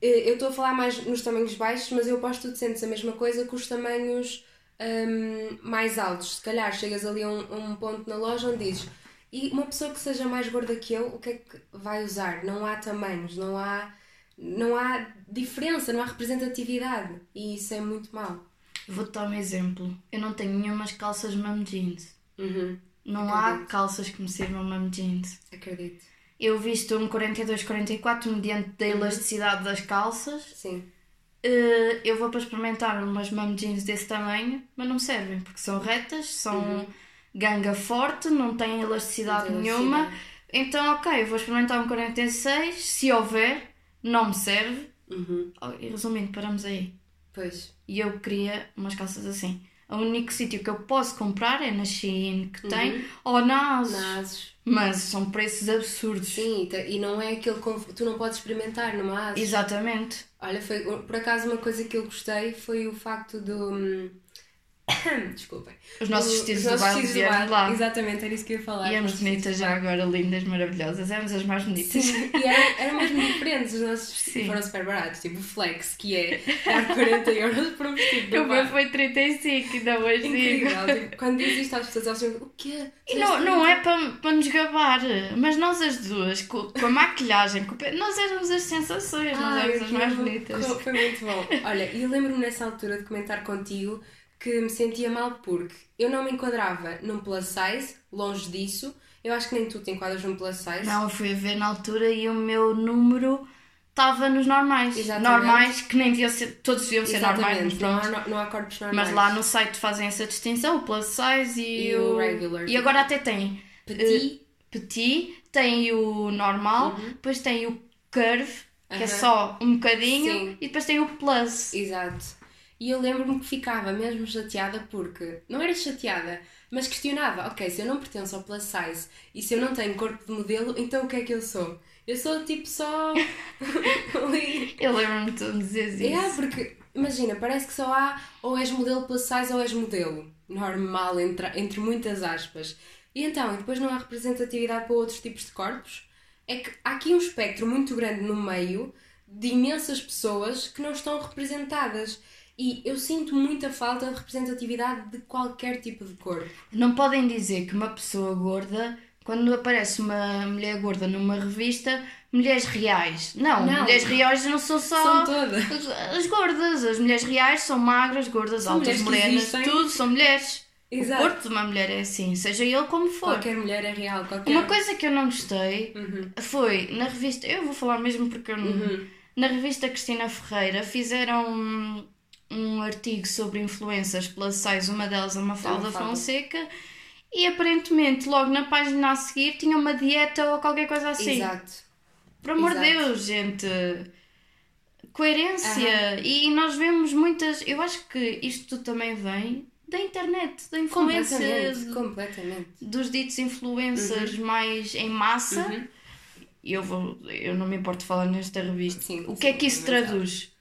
[SPEAKER 1] eu estou a falar mais nos tamanhos baixos, mas eu aposto que tu sentes a mesma coisa com os tamanhos um, mais altos. Se calhar chegas ali a um, um, ponto na loja onde dizes e uma pessoa que seja mais gorda que eu, o que é que vai usar? Não há tamanhos, não há, não há diferença, não há representatividade e isso é muito mau.
[SPEAKER 2] Vou-te dar um exemplo. Eu não tenho nenhumas calças mum jeans.
[SPEAKER 1] Uhum.
[SPEAKER 2] Não Acredito. há calças que me sirvam mum jeans.
[SPEAKER 1] Acredito.
[SPEAKER 2] Eu visto um 42-44 mediante da uhum. elasticidade das calças.
[SPEAKER 1] Sim.
[SPEAKER 2] Uh, eu vou para experimentar umas mom jeans desse tamanho, mas não servem, porque são retas, são uhum. ganga forte, não têm elasticidade não nenhuma. Então, ok, eu vou experimentar um 46, se houver, não me serve.
[SPEAKER 1] Uhum.
[SPEAKER 2] Oh, e resumindo, paramos aí.
[SPEAKER 1] Pois.
[SPEAKER 2] E eu queria umas calças assim. O único sítio que eu posso comprar é na Shein que tem, uhum. ou na Asus.
[SPEAKER 1] Na Asus.
[SPEAKER 2] Mas são preços absurdos.
[SPEAKER 1] Sim, e não é aquele que tu não podes experimentar numa Asus.
[SPEAKER 2] Exatamente.
[SPEAKER 1] Olha, foi por acaso uma coisa que eu gostei foi o facto do. Desculpem.
[SPEAKER 2] Os nossos vestidos
[SPEAKER 1] os
[SPEAKER 2] do baile vieram de lá.
[SPEAKER 1] Exatamente, era isso que eu ia falar.
[SPEAKER 2] E éramos bonitas já agora, lindas, maravilhosas. Éramos as mais bonitas.
[SPEAKER 1] Sim, e eram, eram mesmo diferentes. Os nossos vestidos
[SPEAKER 2] Sim.
[SPEAKER 1] foram super baratos. Tipo o Flex, que é dar 40 euros por um vestido. do
[SPEAKER 2] O meu foi 35, ainda hoje digo.
[SPEAKER 1] Tipo, quando diz isto às pessoas, elas dizem: O quê?
[SPEAKER 2] E não, não é para, para nos gabar, mas nós as duas, com, com a maquilhagem, com o nós éramos as sensações, nós
[SPEAKER 1] Ai,
[SPEAKER 2] éramos as mais bonitas.
[SPEAKER 1] Foi muito bom. Olha, e eu lembro-me nessa altura de comentar contigo que me sentia mal porque eu não me enquadrava num plus size, longe disso. Eu acho que nem tu te enquadras num plus size.
[SPEAKER 2] Não, eu fui a ver na altura e o meu número estava nos normais.
[SPEAKER 1] Exatamente.
[SPEAKER 2] Normais, que nem deviam ser, todos deviam ser normais,
[SPEAKER 1] não há, não há corpos normais.
[SPEAKER 2] Mas lá no site fazem essa distinção, o plus size e,
[SPEAKER 1] E o regular.
[SPEAKER 2] E agora até tem
[SPEAKER 1] Petit,
[SPEAKER 2] petit, tem o normal, depois tem o curve, que é
[SPEAKER 1] Uhum.
[SPEAKER 2] só um bocadinho,
[SPEAKER 1] Sim.
[SPEAKER 2] e depois tem o plus.
[SPEAKER 1] Exato. E eu lembro-me que ficava mesmo chateada porque. Não era chateada, mas questionava: ok, se eu não pertenço ao plus size e se eu não tenho corpo de modelo, então o que é que eu sou? Eu sou tipo só.
[SPEAKER 2] Eu lembro-me de tu me dizeres isso.
[SPEAKER 1] É, porque imagina, parece que só há ou és modelo plus size ou és modelo. Normal, entre, entre muitas aspas. E então, e depois não há representatividade para outros tipos de corpos? É que há aqui um espectro muito grande no meio de imensas pessoas que não estão representadas. E eu sinto muita falta de representatividade de qualquer tipo de corpo.
[SPEAKER 2] Não podem dizer que uma pessoa gorda, quando aparece uma mulher gorda numa revista, mulheres reais. Não,
[SPEAKER 1] Não.
[SPEAKER 2] mulheres reais não são só
[SPEAKER 1] São todas.
[SPEAKER 2] as, as gordas. As mulheres reais são magras, gordas,
[SPEAKER 1] São
[SPEAKER 2] altas, morenas, tudo, são mulheres.
[SPEAKER 1] Exato.
[SPEAKER 2] O corpo de uma mulher é assim, seja ele como for.
[SPEAKER 1] Qualquer mulher é real, qualquer.
[SPEAKER 2] Uma coisa que eu não gostei
[SPEAKER 1] Uhum.
[SPEAKER 2] foi na revista, eu vou falar mesmo porque eu não. Na revista Cristina Ferreira fizeram um, artigo sobre influências plus size, uma delas a Mafalda
[SPEAKER 1] Mafalda.
[SPEAKER 2] Fonseca, e aparentemente logo na página a seguir tinha uma dieta ou qualquer coisa assim.
[SPEAKER 1] Exato.
[SPEAKER 2] Por amor de. Deus, gente. Coerência. E nós vemos muitas. Eu acho que isto também vem da internet, da influência
[SPEAKER 1] Completamente. Completamente.
[SPEAKER 2] dos ditos influencers mais em massa.
[SPEAKER 1] Uhum.
[SPEAKER 2] Eu, vou, eu não me importo de falar nesta revista.
[SPEAKER 1] Sim,
[SPEAKER 2] o que é
[SPEAKER 1] sim,
[SPEAKER 2] que isso
[SPEAKER 1] mas
[SPEAKER 2] traduz?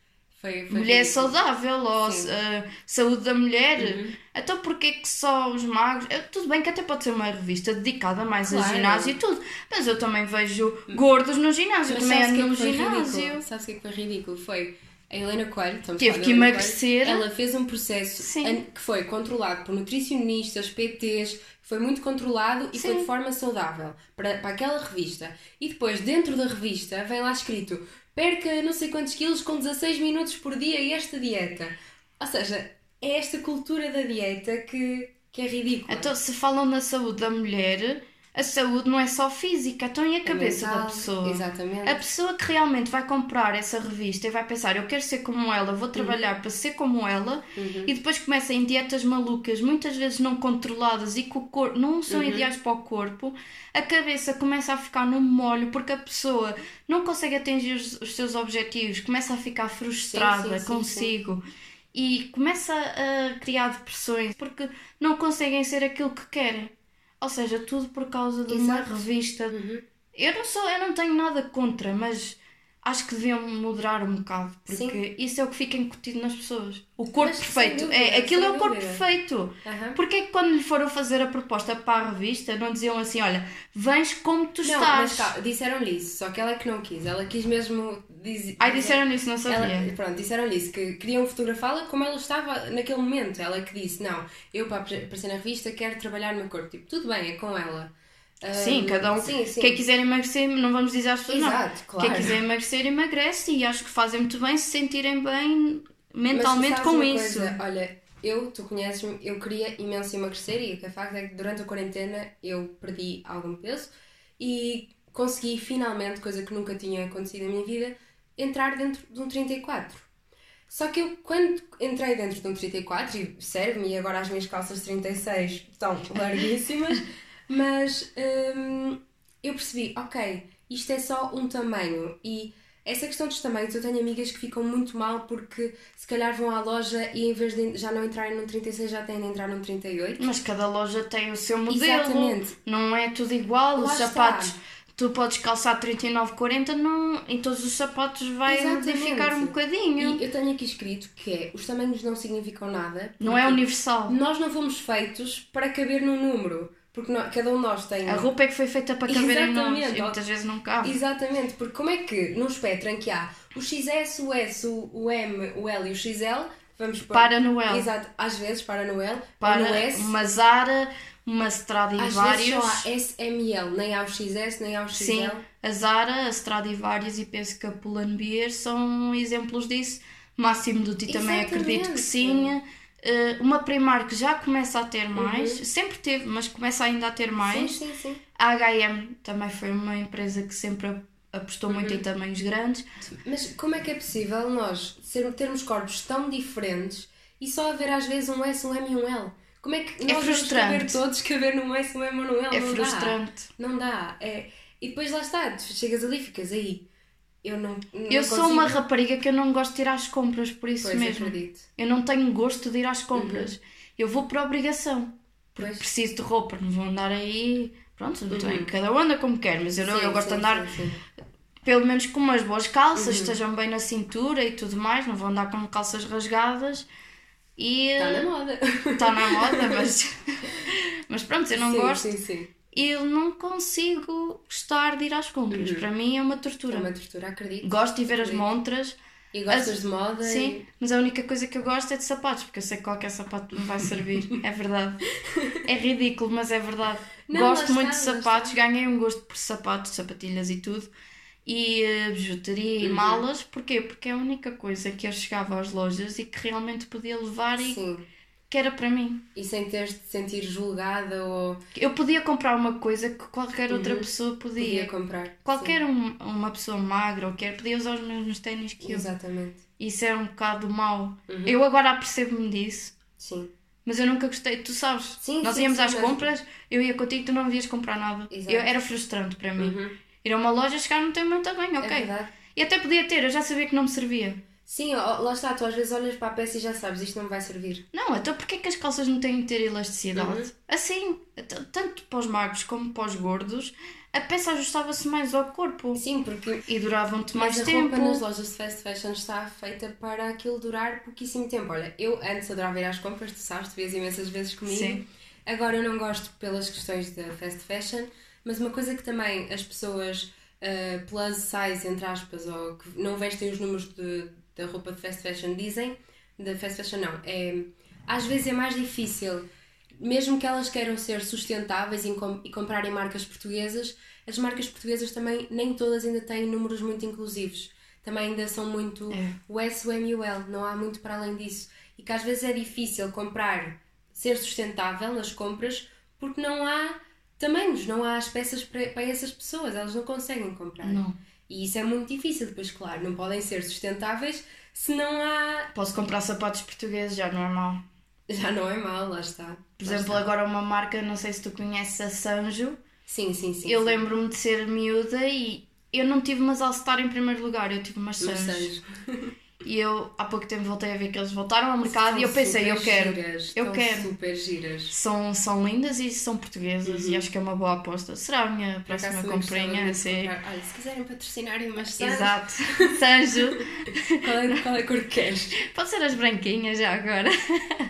[SPEAKER 1] Foi, foi
[SPEAKER 2] Mulher
[SPEAKER 1] ridículo.
[SPEAKER 2] saudável ou uh, saúde da mulher?
[SPEAKER 1] Uhum.
[SPEAKER 2] Então porquê que só os magros? Eh, Tudo bem que até pode ser uma revista dedicada mais a
[SPEAKER 1] Claro.
[SPEAKER 2] ginásio e tudo, mas eu também vejo gordos no ginásio, eu
[SPEAKER 1] Mas
[SPEAKER 2] também ando no
[SPEAKER 1] é foi
[SPEAKER 2] ginásio.
[SPEAKER 1] ridículo? Sabes o que é que foi ridículo? Foi a Helena Coelho, estamos a
[SPEAKER 2] Teve que emagrecer.
[SPEAKER 1] Coelho, ela fez um processo
[SPEAKER 2] Sim.
[SPEAKER 1] que foi controlado por nutricionistas, PTs, foi muito controlado e foi
[SPEAKER 2] Sim.
[SPEAKER 1] de forma saudável para, para aquela revista. E depois, dentro da revista, vem lá escrito perca não sei quantos quilos com 16 minutos por dia e esta dieta. Ou seja, é esta cultura da dieta que, que é ridícula.
[SPEAKER 2] Então, se falam na saúde da mulher, a saúde não é só física, então e a
[SPEAKER 1] É
[SPEAKER 2] cabeça
[SPEAKER 1] mental,
[SPEAKER 2] da pessoa?
[SPEAKER 1] Exatamente.
[SPEAKER 2] A pessoa que realmente vai comprar essa revista e vai pensar, eu quero ser como ela, vou trabalhar para ser como ela, e depois começa em dietas malucas, muitas vezes não controladas e que o corpo não são ideais para o corpo, a cabeça começa a ficar no molho porque a pessoa não consegue atingir os, os seus objetivos, começa a ficar frustrada
[SPEAKER 1] sim, sim,
[SPEAKER 2] consigo. E começa a criar depressões porque não conseguem ser aquilo que querem. Ou seja, tudo por causa de uma
[SPEAKER 1] Exato.
[SPEAKER 2] revista
[SPEAKER 1] Uhum.
[SPEAKER 2] eu não sou, eu não tenho nada contra, mas acho que deviam moderar um bocado, porque
[SPEAKER 1] Sim.
[SPEAKER 2] isso é o que fica incutido nas pessoas. O corpo
[SPEAKER 1] Mas,
[SPEAKER 2] perfeito.
[SPEAKER 1] dúvida,
[SPEAKER 2] é, aquilo é o corpo
[SPEAKER 1] dúvida.
[SPEAKER 2] perfeito.
[SPEAKER 1] Aham.
[SPEAKER 2] Porque é que quando lhe foram fazer a proposta para a revista, não diziam assim, olha, vens como tu
[SPEAKER 1] Não,
[SPEAKER 2] estás.
[SPEAKER 1] calma, disseram-lhe isso, só que ela é que não quis. Ela quis mesmo dizer.
[SPEAKER 2] Ai, disseram isso, não sabia.
[SPEAKER 1] Ela, pronto, disseram-lhe isso, que queriam fotografá-la como ela estava naquele momento. Ela que disse: Não, eu para apare- aparecer na revista quero trabalhar no meu corpo. Tipo, tudo bem, é com ela.
[SPEAKER 2] Sim, cada um.
[SPEAKER 1] Sim, sim.
[SPEAKER 2] Quem quiser emagrecer, não vamos dizer às pessoas,
[SPEAKER 1] Exato,
[SPEAKER 2] não.
[SPEAKER 1] claro.
[SPEAKER 2] Quem quiser emagrecer, emagrece e acho que fazem muito bem se sentirem bem mentalmente com isso.
[SPEAKER 1] Coisa, olha, eu, tu conheces-me, eu queria imenso emagrecer e o que é facto é que durante a quarentena eu perdi algum peso e consegui finalmente, coisa que nunca tinha acontecido na minha vida, entrar dentro de um 34. Só que eu, quando entrei dentro de um 34, e serve-me, e agora as minhas calças 36 estão larguíssimas, mas hum, eu percebi, ok, isto é só um tamanho. E essa questão dos tamanhos, eu tenho amigas que ficam muito mal porque se calhar vão à loja e em vez de já não entrarem num 36, já têm de entrar num 38.
[SPEAKER 2] Mas cada loja tem o seu modelo.
[SPEAKER 1] Exatamente.
[SPEAKER 2] Não é tudo igual.
[SPEAKER 1] Lá
[SPEAKER 2] Os
[SPEAKER 1] está.
[SPEAKER 2] sapatos tu podes calçar 39,40 não, em todos os sapatos vai
[SPEAKER 1] Exatamente.
[SPEAKER 2] modificar um bocadinho.
[SPEAKER 1] E eu tenho aqui escrito que é os tamanhos não significam nada.
[SPEAKER 2] Não é universal.
[SPEAKER 1] Nós não fomos feitos para caber num número. Porque cada um de nós tem.
[SPEAKER 2] A roupa é que foi feita para caber em nós e muitas vezes não cabe.
[SPEAKER 1] Exatamente, porque como é que num espectro em que há o XS, o S, o M, o L e o XL, vamos pôr-
[SPEAKER 2] Para no L.
[SPEAKER 1] Exato, às vezes para no L,
[SPEAKER 2] Para
[SPEAKER 1] no S.
[SPEAKER 2] uma Zara, uma Stradivarius.
[SPEAKER 1] Às vezes só há S, M e L, nem há o XS, nem há o XL.
[SPEAKER 2] Sim, a Zara, a Stradivarius e penso que a Pull&Bear são exemplos disso. Máximo do Ti também acredito que sim. Eh, uma Primark já começa a ter mais, sempre teve, mas começa ainda a ter
[SPEAKER 1] Sim,
[SPEAKER 2] mais.
[SPEAKER 1] sim, sim.
[SPEAKER 2] A H&M também foi uma empresa que sempre ap- apostou muito
[SPEAKER 1] Uhum.
[SPEAKER 2] em tamanhos grandes.
[SPEAKER 1] Mas como é que é possível nós termos corpos tão diferentes e só haver às vezes um S, um M e um L? Como é que nós vamos
[SPEAKER 2] frustrante.
[SPEAKER 1] caber todos, caber num S, um M ou num L?
[SPEAKER 2] É
[SPEAKER 1] não
[SPEAKER 2] frustrante.
[SPEAKER 1] Dá. Não dá. É... E depois lá está, chegas ali e ficas aí. Eu não. não
[SPEAKER 2] Eu sou
[SPEAKER 1] consigo-
[SPEAKER 2] uma rapariga que eu não gosto de ir às compras, por isso
[SPEAKER 1] Pois,
[SPEAKER 2] mesmo.
[SPEAKER 1] acredito.
[SPEAKER 2] Eu não tenho gosto de ir às compras. Eu vou por obrigação. Porque
[SPEAKER 1] Pois.
[SPEAKER 2] preciso de roupa, não vou andar aí. Pronto, não tenho. cada um anda como quer, mas eu, não,
[SPEAKER 1] Sim,
[SPEAKER 2] eu gosto
[SPEAKER 1] sim,
[SPEAKER 2] de andar
[SPEAKER 1] sim,
[SPEAKER 2] pelo menos com umas boas calças,
[SPEAKER 1] Uhum.
[SPEAKER 2] estejam bem na cintura e tudo mais, não vou andar com calças rasgadas. E
[SPEAKER 1] Está Tá na moda.
[SPEAKER 2] está na moda, mas, mas pronto, eu não
[SPEAKER 1] sim,
[SPEAKER 2] gosto.
[SPEAKER 1] Sim, sim.
[SPEAKER 2] E eu não consigo gostar de ir às compras. Para mim é uma tortura.
[SPEAKER 1] É uma tortura, acredito.
[SPEAKER 2] Gosto de ver as
[SPEAKER 1] Acredito.
[SPEAKER 2] montras.
[SPEAKER 1] E gostas
[SPEAKER 2] As-
[SPEAKER 1] de moda?
[SPEAKER 2] Sim, mas a única coisa que eu gosto é de sapatos, porque eu sei que qualquer sapato me vai servir. É verdade. É ridículo, mas é verdade.
[SPEAKER 1] Não,
[SPEAKER 2] gosto
[SPEAKER 1] está,
[SPEAKER 2] muito de
[SPEAKER 1] lá
[SPEAKER 2] sapatos, ganhei um gosto por sapatos, sapatilhas e tudo. E eh, bijuteria
[SPEAKER 1] Uhum.
[SPEAKER 2] e malas, porquê? Porque é a única coisa que eu chegava às lojas e que realmente podia levar
[SPEAKER 1] E...
[SPEAKER 2] e
[SPEAKER 1] Sim.
[SPEAKER 2] Que era para mim.
[SPEAKER 1] E sem teres de sentir julgada ou
[SPEAKER 2] Eu podia comprar uma coisa que qualquer outra pessoa podia.
[SPEAKER 1] Uhum. podia comprar.
[SPEAKER 2] Qualquer um- uma pessoa magra ou quer podia usar os mesmos ténis que eu.
[SPEAKER 1] Exatamente.
[SPEAKER 2] Isso era um bocado mau.
[SPEAKER 1] Uhum.
[SPEAKER 2] Eu agora apercebo-me disso.
[SPEAKER 1] Sim.
[SPEAKER 2] Mas eu nunca gostei, tu sabes,
[SPEAKER 1] Sim,
[SPEAKER 2] nós
[SPEAKER 1] sim,
[SPEAKER 2] íamos
[SPEAKER 1] sim,
[SPEAKER 2] às compras, eu ia contigo, tu não vias comprar nada.
[SPEAKER 1] Exato.
[SPEAKER 2] Eu, era frustrante para mim.
[SPEAKER 1] Uhum.
[SPEAKER 2] Ir a uma loja, chegar não tem muito bem, ok.
[SPEAKER 1] É verdade.
[SPEAKER 2] e até podia ter, eu já sabia que não me servia.
[SPEAKER 1] Sim, lá está, tu às vezes olhas para a peça e já sabes, isto não vai servir.
[SPEAKER 2] Não, então porquê que as calças não têm de ter elasticidade?
[SPEAKER 1] Uhum.
[SPEAKER 2] Assim, tanto para os magros como para os gordos, a peça ajustava-se mais ao corpo.
[SPEAKER 1] Sim, porque
[SPEAKER 2] E duravam-te mais
[SPEAKER 1] mas a
[SPEAKER 2] tempo.
[SPEAKER 1] roupa nas lojas de fast fashion está feita para aquilo durar pouquíssimo tempo. Olha, eu antes adorava ir às compras, tu sabes, tu vias imensas vezes comigo.
[SPEAKER 2] Sim.
[SPEAKER 1] Agora eu não gosto pelas questões da fast fashion, mas uma coisa que também as pessoas uh, plus size, entre aspas, ou que não vestem os números de, da roupa de fast fashion dizem, da fast fashion não, é às vezes é mais difícil, mesmo que elas queiram ser sustentáveis e, com- e comprarem marcas portuguesas, as marcas portuguesas também nem todas ainda têm números muito inclusivos. Também ainda são muito
[SPEAKER 2] É.
[SPEAKER 1] o S, o M e o L, não há muito para além disso. E que às vezes é difícil comprar, ser sustentável nas compras, porque não há tamanhos, não há as peças para, para essas pessoas, elas não conseguem comprar.
[SPEAKER 2] Não.
[SPEAKER 1] E isso é muito difícil, depois, claro, não podem ser sustentáveis se não há.
[SPEAKER 2] Posso comprar sapatos portugueses, já não é mau.
[SPEAKER 1] Já não é mal, lá está.
[SPEAKER 2] Por
[SPEAKER 1] Lá
[SPEAKER 2] exemplo,
[SPEAKER 1] está.
[SPEAKER 2] agora uma marca, não sei se tu conheces a Sanjo.
[SPEAKER 1] Sim, sim, sim.
[SPEAKER 2] Eu lembro-me de ser miúda e eu não tive umas All-Star em primeiro lugar, eu tive umas. Sanjos. E eu há pouco tempo voltei a ver que eles voltaram ao mercado
[SPEAKER 1] São
[SPEAKER 2] e eu pensei, eu quero.
[SPEAKER 1] Giras,
[SPEAKER 2] eu quero.
[SPEAKER 1] super giras.
[SPEAKER 2] São, são lindas e são portuguesas e acho que é uma boa aposta. Será a minha próxima comprinha?
[SPEAKER 1] muito de
[SPEAKER 2] Sim.
[SPEAKER 1] comprar. Olha, se quiserem patrocinarem umas Sanjos,
[SPEAKER 2] Exato. Sanjo.
[SPEAKER 1] qual é, qual é a cor que queres?
[SPEAKER 2] Pode ser as branquinhas já agora.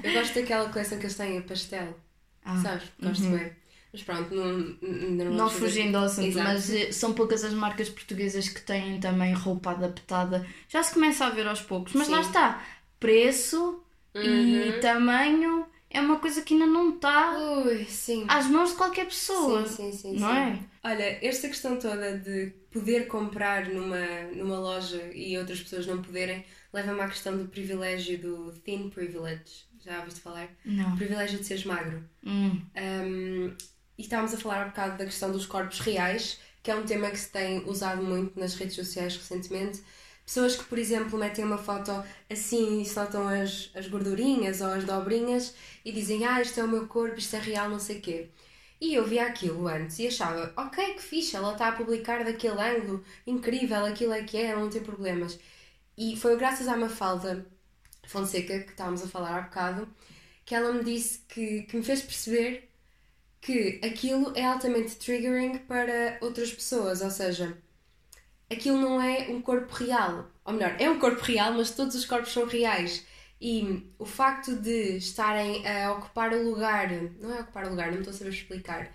[SPEAKER 1] Eu gosto daquela coleção que eles têm, a pastel.
[SPEAKER 2] Ah,
[SPEAKER 1] Sabes? Gosto bem. Mas pronto, não, ainda não,
[SPEAKER 2] Não fugindo ao assunto,
[SPEAKER 1] Exato.
[SPEAKER 2] mas eh, são poucas as marcas portuguesas que têm também roupa adaptada. Já se começa a ver aos poucos, mas lá
[SPEAKER 1] Sim.
[SPEAKER 2] está. Preço
[SPEAKER 1] Uhum.
[SPEAKER 2] e tamanho é uma coisa que ainda não está
[SPEAKER 1] Ui,
[SPEAKER 2] às mãos de qualquer pessoa.
[SPEAKER 1] Sim, sim, sim.
[SPEAKER 2] não
[SPEAKER 1] sim.
[SPEAKER 2] é?
[SPEAKER 1] Olha, esta questão toda de poder comprar numa, numa loja e outras pessoas não poderem leva-me à questão do privilégio do thin privilege. Já ouviste falar?
[SPEAKER 2] Não.
[SPEAKER 1] O privilégio de seres magro.
[SPEAKER 2] Hum.
[SPEAKER 1] Um, e estávamos a falar há bocado da questão dos corpos reais, que é um tema que se tem usado muito nas redes sociais recentemente. Pessoas que, por exemplo, metem uma foto assim e soltam as, as gordurinhas ou as dobrinhas e dizem: Ah, isto é o meu corpo, isto é real, não sei o quê. E eu via aquilo antes e achava: Ok, que fixe, ela está a publicar daquele ângulo, incrível, aquilo é que é, não tem problemas. E foi graças à Mafalda Fonseca, que estávamos a falar há bocado, que ela me disse que, que me fez perceber que aquilo é altamente triggering para outras pessoas, ou seja, aquilo não é um corpo real. Ou melhor, é um corpo real, mas todos os corpos são reais. E o facto de estarem a ocupar o lugar, não é ocupar o lugar, não estou a saber explicar.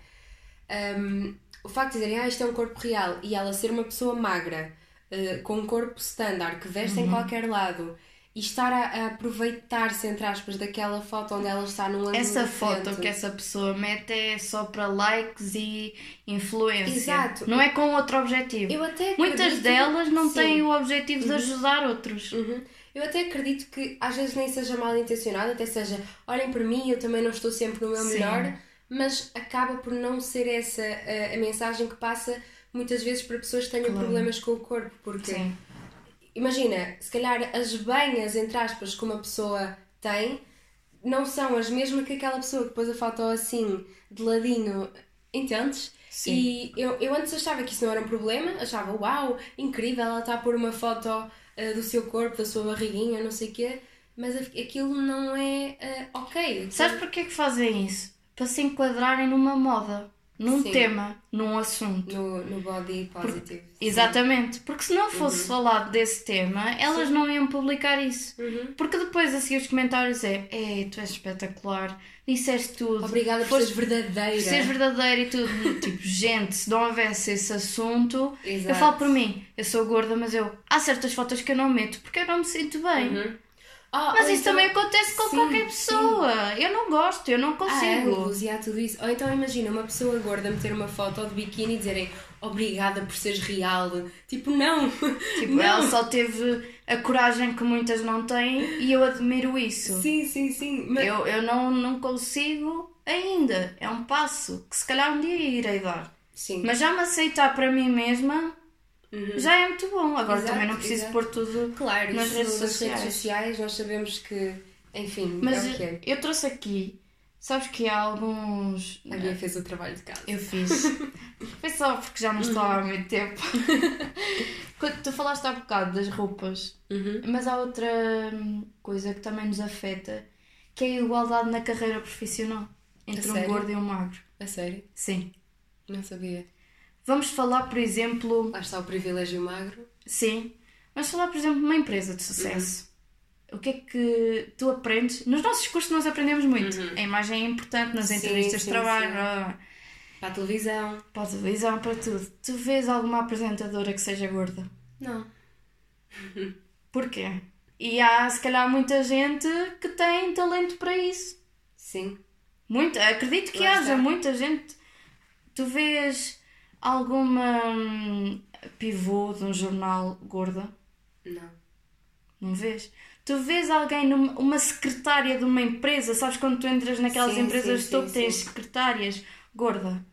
[SPEAKER 1] Um, o facto de dizerem, ah, isto é um corpo real, e ela ser uma pessoa magra, uh, com um corpo standard, que veste uhum. em qualquer lado, e estar a, a aproveitar-se, entre aspas, daquela foto onde ela está num ângulo
[SPEAKER 2] Essa foto que essa pessoa mete é só para likes e influência. Exato. Não é com outro objetivo. Eu até Muitas delas não sim. têm o objetivo de uhum. ajudar outros.
[SPEAKER 1] Uhum. Eu até acredito que às vezes nem seja mal intencionado, até seja olhem para mim, eu também não estou sempre no meu sim. melhor, mas acaba por não ser essa a, a, mensagem que passa muitas vezes para pessoas que tenham claro. problemas com o corpo, porque sim. Imagina, se calhar as banhas, entre aspas, que uma pessoa tem não são as mesmas que aquela pessoa que pôs a foto assim, de ladinho, entendes? Sim. E eu, eu antes achava que isso não era um problema, achava, uau, incrível, ela está a pôr uma foto uh, do seu corpo, da sua barriguinha, não sei o quê, mas aquilo não é uh, ok.
[SPEAKER 2] Sabes porquê que fazem isso? Para se enquadrarem numa moda num Sim. tema, num assunto.
[SPEAKER 1] No, no body positive.
[SPEAKER 2] Exatamente. Porque se não fosse uhum. falado desse tema, elas Sim. não iam publicar isso. Uhum. Porque depois assim os comentários é Ei, tu és espetacular, disseste tudo.
[SPEAKER 1] Obrigada por seres verdadeira. Por
[SPEAKER 2] seres verdadeira e tudo. tipo, gente, se não houvesse esse assunto, Exato. eu falo por mim, eu sou gorda, mas eu há certas fotos que eu não meto porque eu não me sinto bem. Uhum. Ah, Mas isso então... também acontece com sim, qualquer pessoa. Sim. Eu não gosto, eu não consigo.
[SPEAKER 1] Ah, e há tudo isso. Ou então imagina uma pessoa gorda meter uma foto de biquíni e dizerem obrigada por seres real. Tipo, não.
[SPEAKER 2] Tipo, não. ela só teve a coragem que muitas não têm e eu admiro isso.
[SPEAKER 1] Sim, sim, sim.
[SPEAKER 2] Mas... Eu, eu não, não consigo ainda. É um passo que se calhar um dia irei dar. Sim. Mas já me aceitar para mim mesma Uhum. Já é muito bom. Agora exato, também não preciso exato. pôr tudo
[SPEAKER 1] claro, nas redes sociais. redes sociais. Nós sabemos que, enfim, Mas é o que é.
[SPEAKER 2] Eu trouxe aqui, sabes que há alguns.
[SPEAKER 1] A minha fez o trabalho de casa.
[SPEAKER 2] Eu fiz. Foi só porque já não estou há muito tempo. Quando tu falaste há bocado das roupas, uhum. mas há outra hum, coisa que também nos afeta, que é a igualdade na carreira profissional entre um gordo e um magro.
[SPEAKER 1] A sério?
[SPEAKER 2] Sim.
[SPEAKER 1] Não sabia.
[SPEAKER 2] Vamos falar, por exemplo.
[SPEAKER 1] Lá está o privilégio magro.
[SPEAKER 2] Sim. Vamos falar, por exemplo, de uma empresa de sucesso. Uhum. O que é que tu aprendes? Nos nossos cursos nós aprendemos muito. Uhum. A imagem é importante nas sim, entrevistas sim, de trabalho. Sim.
[SPEAKER 1] Para a televisão.
[SPEAKER 2] Para a televisão, para tudo. Tu vês alguma apresentadora que seja gorda?
[SPEAKER 1] Não.
[SPEAKER 2] Porquê? E há, se calhar, muita gente que tem talento para isso.
[SPEAKER 1] Sim.
[SPEAKER 2] Muita. Acredito que Lá haja está. muita gente. Tu vês alguma hum, pivô de um jornal gorda?
[SPEAKER 1] Não.
[SPEAKER 2] Não vês? Tu vês alguém, numa, uma secretária de uma empresa, sabes quando tu entras naquelas sim, empresas sim, que tens secretárias gorda?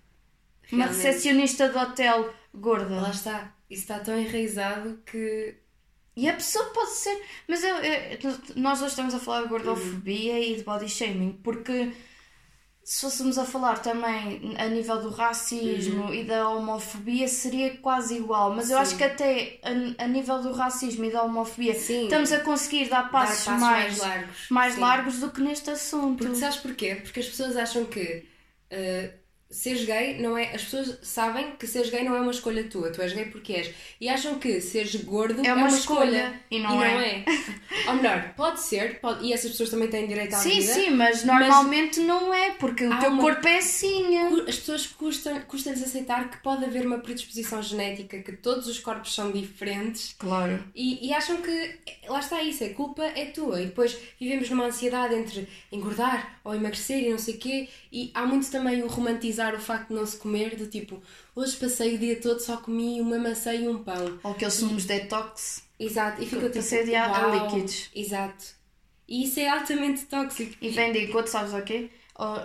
[SPEAKER 2] Realmente. Uma recepcionista de hotel gorda.
[SPEAKER 1] Lá está. Isso está tão enraizado que.
[SPEAKER 2] E a pessoa pode ser. Mas eu, eu, nós hoje estamos a falar de gordofobia uhum. e de body shaming, porque se fôssemos a falar também a nível do racismo uhum. e da homofobia, seria quase igual. Mas Sim. eu acho que até a, a, nível do racismo e da homofobia Sim. estamos a conseguir dar passos, dar passos mais, mais, largos, mais largos do que neste assunto.
[SPEAKER 1] Porque sabes porquê? Porque as pessoas acham que. Uh, seres gay não é. As pessoas sabem que seres gay não é uma escolha tua, tu és gay porque és. E acham que seres gordo é uma, é uma escolha. escolha.
[SPEAKER 2] E não,
[SPEAKER 1] e
[SPEAKER 2] é.
[SPEAKER 1] não é. Ou melhor, pode ser, pode, e essas pessoas também têm direito à
[SPEAKER 2] sim,
[SPEAKER 1] vida.
[SPEAKER 2] Sim, sim, mas normalmente mas não é, porque o teu uma, corpo é assim.
[SPEAKER 1] As pessoas custam, custam-lhes aceitar que pode haver uma predisposição genética, que todos os corpos são diferentes.
[SPEAKER 2] Claro.
[SPEAKER 1] E, e acham que lá está isso, a culpa é tua. E depois vivemos numa ansiedade entre engordar ou emagrecer e não sei o quê. E há muito também o romantizar o facto de não se comer, do tipo, hoje passei o dia todo só comi uma maçã e um pão.
[SPEAKER 2] Ou aqueles sumos detox.
[SPEAKER 1] Exato, e fica tipo.
[SPEAKER 2] Passei a, a líquidos.
[SPEAKER 1] Exato. E isso é altamente tóxico.
[SPEAKER 2] E vem de encontro, sabes o quê?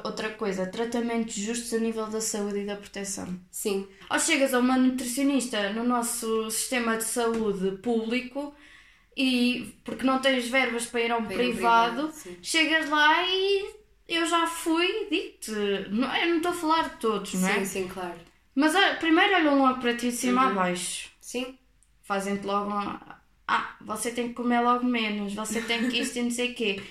[SPEAKER 2] Outra coisa, tratamentos justos a nível da saúde e da proteção.
[SPEAKER 1] Sim.
[SPEAKER 2] Ou chegas a uma nutricionista no nosso sistema de saúde público e porque não tens verbas para ir a um para privado, privado chegas lá e eu já fui. Não, eu não estou a falar de todos, não é?
[SPEAKER 1] Sim, sim, claro.
[SPEAKER 2] Mas primeiro olham logo para ti de cima uhum. a baixo.
[SPEAKER 1] Sim.
[SPEAKER 2] Fazem-te logo. Ah, você tem que comer logo menos, você tem que isto e não sei o quê.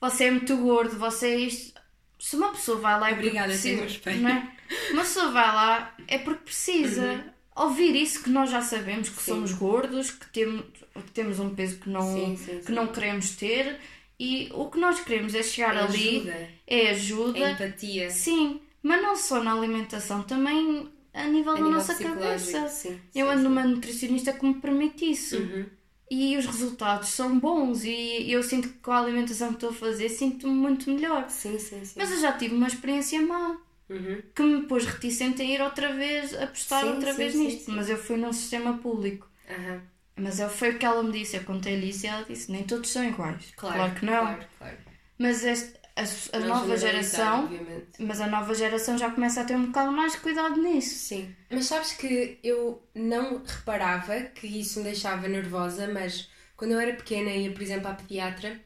[SPEAKER 2] Você é muito gordo, você é isto. Se uma pessoa vai lá é porque
[SPEAKER 1] Obrigada,
[SPEAKER 2] precisa,
[SPEAKER 1] tenho respeito.
[SPEAKER 2] não é? Uma pessoa vai lá é porque precisa ouvir isso que nós já sabemos que
[SPEAKER 1] Sim.
[SPEAKER 2] somos gordos, que temos, que temos um peso que não,
[SPEAKER 1] Sim, sim,
[SPEAKER 2] que não queremos ter e o que nós queremos é chegar
[SPEAKER 1] É
[SPEAKER 2] ali,
[SPEAKER 1] ajuda.
[SPEAKER 2] é ajuda,
[SPEAKER 1] É empatia.
[SPEAKER 2] sim, mas não só na alimentação, também a nível
[SPEAKER 1] A
[SPEAKER 2] da
[SPEAKER 1] nível
[SPEAKER 2] nossa cabeça.
[SPEAKER 1] sim,
[SPEAKER 2] Eu
[SPEAKER 1] sim,
[SPEAKER 2] ando
[SPEAKER 1] sim.
[SPEAKER 2] numa nutricionista que me permite isso.
[SPEAKER 1] Uhum.
[SPEAKER 2] E os resultados são bons e eu sinto que com a alimentação que estou a fazer sinto-me muito melhor.
[SPEAKER 1] Sim, sim, sim.
[SPEAKER 2] Mas eu já tive uma experiência má
[SPEAKER 1] Uhum.
[SPEAKER 2] que me pôs reticente em ir outra vez, apostar
[SPEAKER 1] Sim,
[SPEAKER 2] outra
[SPEAKER 1] sim,
[SPEAKER 2] vez
[SPEAKER 1] sim,
[SPEAKER 2] nisto. Mas eu fui num sistema público.
[SPEAKER 1] Aham.
[SPEAKER 2] Mas eu, foi o que ela me disse. Eu contei-lhe isso e ela disse: nem todos são iguais.
[SPEAKER 1] Claro,
[SPEAKER 2] que não.
[SPEAKER 1] Claro, claro.
[SPEAKER 2] Mas este- a, a nova geração.
[SPEAKER 1] obviamente.
[SPEAKER 2] Mas a nova geração já começa a ter um bocado mais cuidado nisso.
[SPEAKER 1] Sim. Mas sabes que eu não reparava que isso me deixava nervosa, mas quando eu era pequena ia, por exemplo, à pediatra,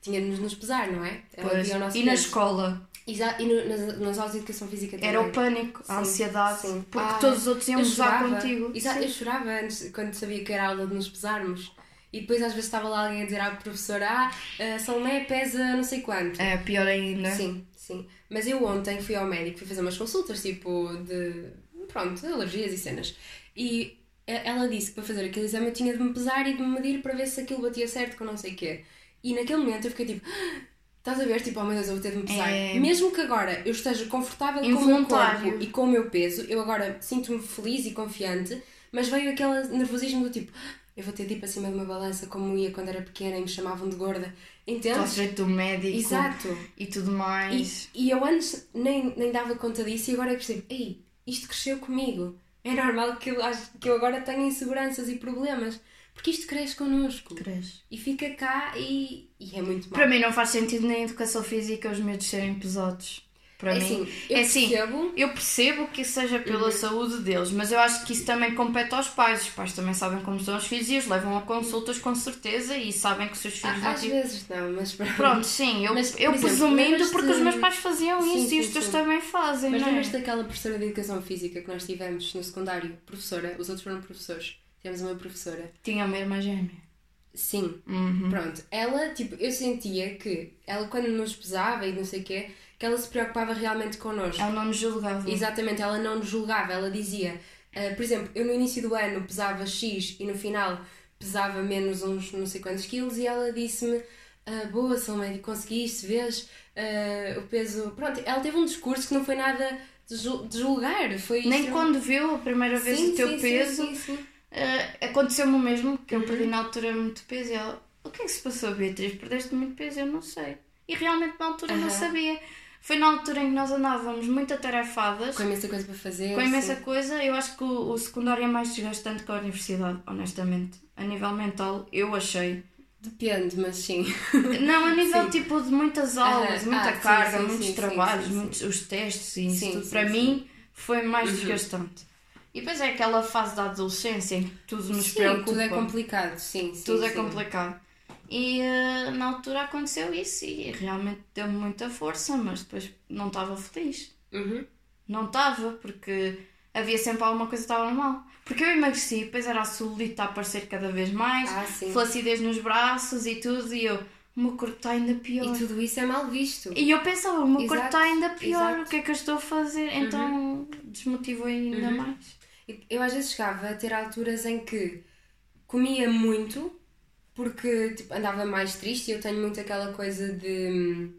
[SPEAKER 1] tinha-nos de nos pesar, não é? Ela
[SPEAKER 2] Pois. E na
[SPEAKER 1] peso.
[SPEAKER 2] escola
[SPEAKER 1] Exa- e no, nas, nas aulas de educação física também.
[SPEAKER 2] era o pânico, a
[SPEAKER 1] Sim,
[SPEAKER 2] ansiedade,
[SPEAKER 1] sim.
[SPEAKER 2] porque
[SPEAKER 1] Ah,
[SPEAKER 2] todos os outros iam gozar
[SPEAKER 1] chorava.
[SPEAKER 2] contigo.
[SPEAKER 1] Exato,
[SPEAKER 2] Sim.
[SPEAKER 1] eu chorava antes, quando sabia que era a aula de nos pesarmos. E depois às vezes estava lá alguém a dizer à professora: Ah, a Salomé pesa não sei quanto.
[SPEAKER 2] É pior ainda.
[SPEAKER 1] Sim, sim. Mas eu ontem fui ao médico, fui fazer umas consultas, tipo, de. Pronto, alergias e cenas. E e- ela disse que para fazer aquele exame eu tinha de me pesar e de me medir para ver se aquilo batia certo com não sei o quê. E naquele momento eu fiquei tipo. "Ah, Estás a ver? Tipo, oh meu Deus, eu vou ter de me pesar.
[SPEAKER 2] É.
[SPEAKER 1] Mesmo que agora eu esteja confortável com o meu corpo e com o meu peso, eu agora sinto-me feliz e confiante, mas veio aquele nervosismo do tipo, "Ah, eu vou ter de ir para cima de uma balança como ia quando era pequena e me chamavam de gorda.
[SPEAKER 2] Estou
[SPEAKER 1] Entendes?
[SPEAKER 2] jeito do médico
[SPEAKER 1] Exato.
[SPEAKER 2] e tudo
[SPEAKER 1] E,
[SPEAKER 2] mais.
[SPEAKER 1] e eu antes nem, nem dava conta disso e agora é que percebo, ei, isto cresceu comigo. É normal que eu, que eu agora tenha inseguranças e problemas. Porque isto cresce connosco.
[SPEAKER 2] Cresce.
[SPEAKER 1] E fica cá e, e é muito mal.
[SPEAKER 2] Para mim não faz sentido na educação física os medos serem pesados. Para
[SPEAKER 1] é
[SPEAKER 2] mim.
[SPEAKER 1] assim, eu
[SPEAKER 2] é assim,
[SPEAKER 1] percebo.
[SPEAKER 2] eu percebo que seja pela
[SPEAKER 1] Uhum.
[SPEAKER 2] saúde deles, mas eu acho que isso também compete aos pais. Os pais também sabem como são os filhos e os levam a consultas com certeza e sabem que os seus filhos
[SPEAKER 1] Á-
[SPEAKER 2] não
[SPEAKER 1] Às vezes não, mas pronto.
[SPEAKER 2] Sim, eu,
[SPEAKER 1] Mas, por
[SPEAKER 2] eu
[SPEAKER 1] exemplo,
[SPEAKER 2] presumindo porque os meus pais faziam
[SPEAKER 1] Sim,
[SPEAKER 2] isso
[SPEAKER 1] sim,
[SPEAKER 2] e os teus
[SPEAKER 1] sim.
[SPEAKER 2] também fazem,
[SPEAKER 1] Mas
[SPEAKER 2] não é?
[SPEAKER 1] lembras daquela professora de educação física que nós tivemos no secundário? Professora, os outros foram professores. Tivemos uma professora.
[SPEAKER 2] Tinha a mesma gêmea.
[SPEAKER 1] Sim,
[SPEAKER 2] Uhum.
[SPEAKER 1] Pronto, ela, tipo, eu sentia que ela quando nos pesava e não sei o quê, que ela se preocupava realmente connosco.
[SPEAKER 2] Ela não nos julgava.
[SPEAKER 1] Exatamente, ela não nos julgava, ela dizia, ah, por exemplo, eu no início do ano pesava X e no final pesava menos uns não sei quantos quilos e ela disse-me, ah, boa Salmédio, conseguiste, vês ah, o peso. Pronto, ela teve um discurso que não foi nada de jul- de julgar, foi
[SPEAKER 2] Nem
[SPEAKER 1] extremamente-
[SPEAKER 2] quando viu a primeira vez
[SPEAKER 1] Sim,
[SPEAKER 2] o teu
[SPEAKER 1] sim, sim,
[SPEAKER 2] peso,
[SPEAKER 1] sim,
[SPEAKER 2] eh, aconteceu-me o mesmo, que eu
[SPEAKER 1] Uhum.
[SPEAKER 2] perdi na altura muito peso e ela, o que é que se passou, Beatriz? Perdeste muito peso? Eu não sei. E realmente na altura não
[SPEAKER 1] Aham.
[SPEAKER 2] sabia. Foi na altura em que nós andávamos muito atarefadas,
[SPEAKER 1] Com imensa coisa para fazer.
[SPEAKER 2] com imensa
[SPEAKER 1] sim.
[SPEAKER 2] coisa. Eu acho que o, o secundário é mais desgastante que a universidade, honestamente. A nível mental, eu achei.
[SPEAKER 1] Depende, mas sim.
[SPEAKER 2] Não, a nível
[SPEAKER 1] Sim.
[SPEAKER 2] tipo de muitas aulas,
[SPEAKER 1] Aham.
[SPEAKER 2] muita
[SPEAKER 1] Ah,
[SPEAKER 2] carga,
[SPEAKER 1] sim,
[SPEAKER 2] muitos trabalhos, muitos os testes e isso tudo. Para mim foi mais
[SPEAKER 1] Uhum.
[SPEAKER 2] desgastante. E depois é aquela fase da adolescência em que tudo nos
[SPEAKER 1] sim,
[SPEAKER 2] preocupa.
[SPEAKER 1] tudo é complicado, sim. sim
[SPEAKER 2] Tudo é
[SPEAKER 1] sim.
[SPEAKER 2] complicado. E eh, na altura aconteceu isso e realmente deu-me muita força, mas depois não estava feliz.
[SPEAKER 1] Uhum.
[SPEAKER 2] Não estava, porque havia sempre alguma coisa que estava mal. Porque eu emagreci, depois era a celulite a aparecer cada vez mais,
[SPEAKER 1] Ah,
[SPEAKER 2] flacidez nos braços e tudo, e eu, o meu corpo está ainda pior.
[SPEAKER 1] E tudo isso é mal visto.
[SPEAKER 2] E eu pensava, o meu corpo está ainda pior,
[SPEAKER 1] exato.
[SPEAKER 2] o que é que eu estou a fazer? Então desmotivou ainda
[SPEAKER 1] Uhum.
[SPEAKER 2] mais.
[SPEAKER 1] Eu às vezes chegava a ter alturas em que comia muito porque tipo, andava mais triste e eu tenho muito aquela coisa de,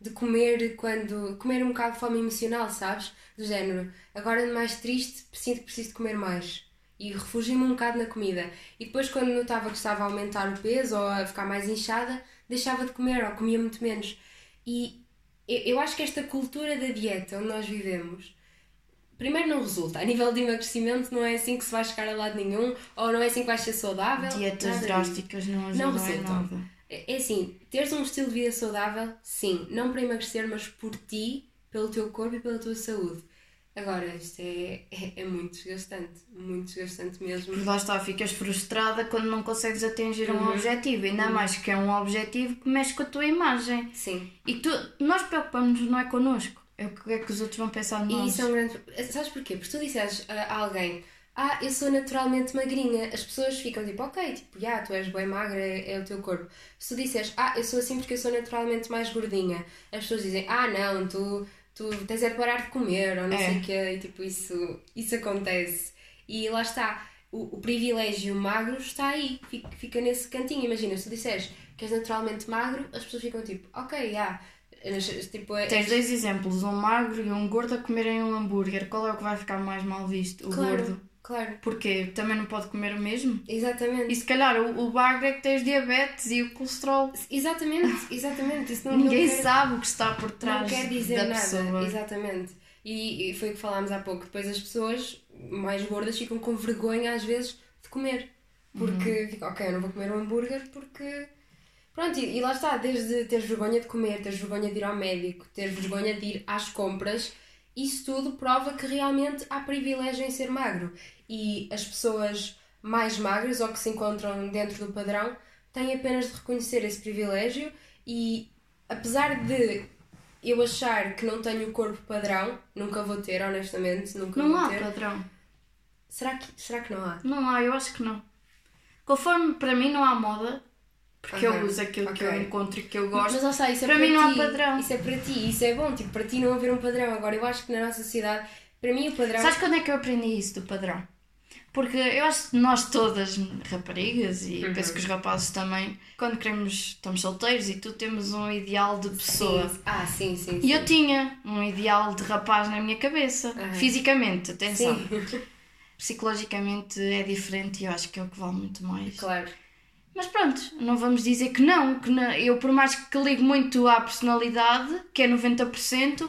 [SPEAKER 1] de comer quando. comer um bocado de fome emocional, sabes? Do género, agora mais triste, sinto que preciso de comer mais. E refugio-me um bocado na comida. E depois, quando notava que estava a aumentar o peso ou a ficar mais inchada, deixava de comer ou comia muito menos. E eu acho que esta cultura da dieta onde nós vivemos Primeiro não resulta, a nível de emagrecimento não é assim que se vai chegar a lado nenhum, ou não é assim que vais ser saudável.
[SPEAKER 2] Dietas drásticas não ajudam
[SPEAKER 1] Não resultam.
[SPEAKER 2] nada.
[SPEAKER 1] É é assim, teres um estilo de vida saudável, sim, não para emagrecer, mas por ti, pelo teu corpo e pela tua saúde. Agora, isto é, é, é muito desgastante, muito desgastante mesmo.
[SPEAKER 2] Porque lá está, ficas frustrada quando não consegues atingir um
[SPEAKER 1] Uhum.
[SPEAKER 2] objetivo, ainda mais que é um objetivo que mexe com a tua imagem.
[SPEAKER 1] Sim.
[SPEAKER 2] E tu, nós preocupamos-nos não é connosco, é o que é que os outros vão pensar de
[SPEAKER 1] E
[SPEAKER 2] nós.
[SPEAKER 1] isso é um grande. Sabes porquê? Porque tu disseres a alguém, ah, eu sou naturalmente magrinha, as pessoas ficam tipo, ok, tipo, já, tu és bem magra, é, é, o teu corpo. Se tu disseres, ah, eu sou assim porque eu sou naturalmente mais gordinha, as pessoas dizem, ah, não, tu, tu tens é de parar de comer, ou não é. sei o quê, e tipo, isso, isso acontece. E lá está, o, o privilégio magro está aí, fica, fica nesse cantinho. Imagina, se tu disseres que és naturalmente magro, as pessoas ficam tipo, ok, já. Tipo,
[SPEAKER 2] é, Tens dois exemplos, um magro e um gordo a comerem um hambúrguer. Qual é o que vai ficar mais mal visto? O claro. gordo.
[SPEAKER 1] Claro.
[SPEAKER 2] Porque também não pode comer o mesmo.
[SPEAKER 1] Exatamente.
[SPEAKER 2] E se calhar o, o bagre é que tens diabetes e o colesterol.
[SPEAKER 1] Exatamente, exatamente. Isso
[SPEAKER 2] não, Ninguém não quer, sabe o que está por trás.
[SPEAKER 1] Não quer dizer nada. Pessoa. Exatamente. E, e, foi o que falámos há pouco. Depois as pessoas mais gordas ficam com vergonha às vezes de comer. Porque uhum. ok, eu não vou comer um hambúrguer porque. Pronto, e, e lá está, desde teres vergonha de comer, teres vergonha de ir ao médico, teres vergonha de ir às compras, isso tudo prova que realmente há privilégio em ser magro e as pessoas mais magras ou que se encontram dentro do padrão têm apenas de reconhecer esse privilégio e apesar de eu achar que não tenho o corpo padrão, nunca vou ter, honestamente, nunca
[SPEAKER 2] não
[SPEAKER 1] vou
[SPEAKER 2] há
[SPEAKER 1] ter.
[SPEAKER 2] padrão.
[SPEAKER 1] Será que, será que não há?
[SPEAKER 2] Não há, eu acho que não. Conforme para mim não há moda, porque uhum. eu uso aquilo okay. que eu encontro e que eu gosto.
[SPEAKER 1] Mas, sei, isso é para, para mim ti, não há padrão. Isso é para ti, isso é bom, tipo, para ti não haver um padrão. Agora, eu acho que na nossa sociedade, para mim o padrão.
[SPEAKER 2] Sabes quando é que eu aprendi isso do padrão? Porque eu acho que nós todas, raparigas, e uhum. penso que os rapazes também, quando queremos, estamos solteiros e tu temos um ideal de pessoa.
[SPEAKER 1] Sim. Ah, sim, sim,
[SPEAKER 2] sim. E eu tinha um ideal de rapaz na minha cabeça. Uhum. Fisicamente, atenção. Sim. Psicologicamente é diferente e eu acho que é o que vale muito mais.
[SPEAKER 1] Claro.
[SPEAKER 2] Mas pronto, não vamos dizer que não, que não, eu por mais que ligo muito à personalidade, que é 90%,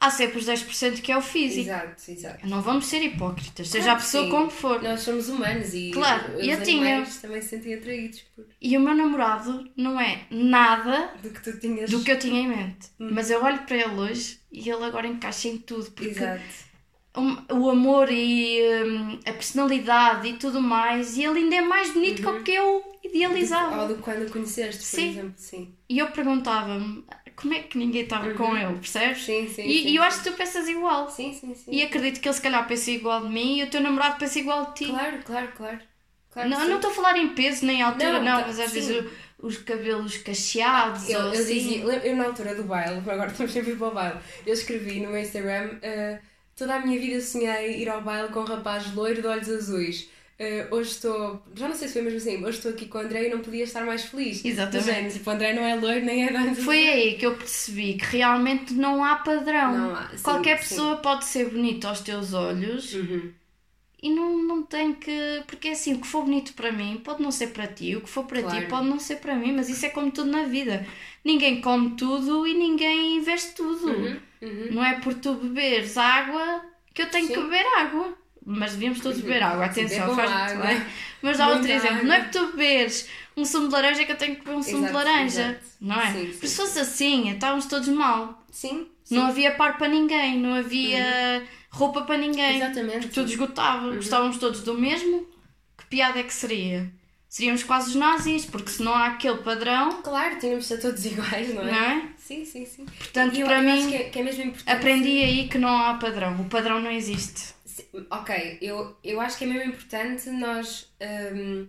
[SPEAKER 2] há sempre os 10% que é o físico.
[SPEAKER 1] Exato, exato.
[SPEAKER 2] Não vamos ser hipócritas, seja claro a pessoa sim. como for.
[SPEAKER 1] Nós somos humanos e
[SPEAKER 2] claro,
[SPEAKER 1] os
[SPEAKER 2] eu tinha...
[SPEAKER 1] também se sentem atraídos por.
[SPEAKER 2] E o meu namorado não é nada
[SPEAKER 1] do que, tu tinhas...
[SPEAKER 2] do que eu tinha em mente. Hum. Mas eu olho para ele hoje e ele agora encaixa em tudo. Porque
[SPEAKER 1] Exato.
[SPEAKER 2] O, amor e um, a personalidade e tudo mais, e ele ainda é mais bonito uhum. que eu idealizava.
[SPEAKER 1] Ou do que quando o conheceste, por sim. exemplo. Sim.
[SPEAKER 2] E eu perguntava-me como é que ninguém estava uhum. com ele, percebes?
[SPEAKER 1] Sim, sim.
[SPEAKER 2] E,
[SPEAKER 1] sim,
[SPEAKER 2] e eu acho que tu pensas igual.
[SPEAKER 1] Sim, sim, sim.
[SPEAKER 2] E acredito que ele se calhar pensa igual de mim e o teu namorado pensa igual de ti.
[SPEAKER 1] Claro, claro, claro. claro
[SPEAKER 2] não, não estou a falar em peso nem altura, não, não tá, mas às sim. vezes os cabelos cacheados.
[SPEAKER 1] Eu,
[SPEAKER 2] ou eu,
[SPEAKER 1] assim. dizia, eu, na altura do baile, agora estamos sempre para o baile, eu escrevi no meu Instagram: uh, toda a minha vida sonhei ir ao baile com um rapaz loiro de olhos azuis. Uh, hoje estou, já não sei se foi mesmo assim, hoje estou aqui com o André e não podia estar mais feliz.
[SPEAKER 2] Exatamente. Gente,
[SPEAKER 1] tipo, o André não é loiro nem é dança.
[SPEAKER 2] Foi aí que eu percebi que realmente não há padrão.
[SPEAKER 1] Não há, sim,
[SPEAKER 2] Qualquer
[SPEAKER 1] sim.
[SPEAKER 2] pessoa pode ser bonita aos teus olhos
[SPEAKER 1] uhum.
[SPEAKER 2] E não, não tem que. Porque é assim, o que for bonito para mim pode não ser para ti, o que for para claro. ti pode não ser para mim, mas isso é como tudo na vida. Ninguém come tudo e ninguém veste tudo.
[SPEAKER 1] Uhum. Uhum.
[SPEAKER 2] Não é por tu beberes água que eu tenho sim. que beber água mas devíamos todos beber água, atenção, faz
[SPEAKER 1] água. bem.
[SPEAKER 2] Mas dá outro exemplo, água. não é que tu beberes um sumo de laranja que eu tenho que beber um sumo exato, de laranja, exato. não é? Sim, sim. se fosse assim, estávamos todos mal.
[SPEAKER 1] Sim,
[SPEAKER 2] sim. Não havia par para ninguém, não havia uhum. Roupa para ninguém.
[SPEAKER 1] Exatamente.
[SPEAKER 2] Tudo esgotava, uhum. gostávamos todos do mesmo. Que piada é que seria? Seríamos quase os nazis, porque se não há aquele padrão.
[SPEAKER 1] Claro, tínhamos de ser todos iguais, não é?
[SPEAKER 2] Não é?
[SPEAKER 1] Sim, sim, sim.
[SPEAKER 2] Portanto, eu, para mim,
[SPEAKER 1] que é, que é
[SPEAKER 2] aprendi aí que não há padrão. O padrão não existe
[SPEAKER 1] ok, eu, eu acho que é mesmo importante nós um,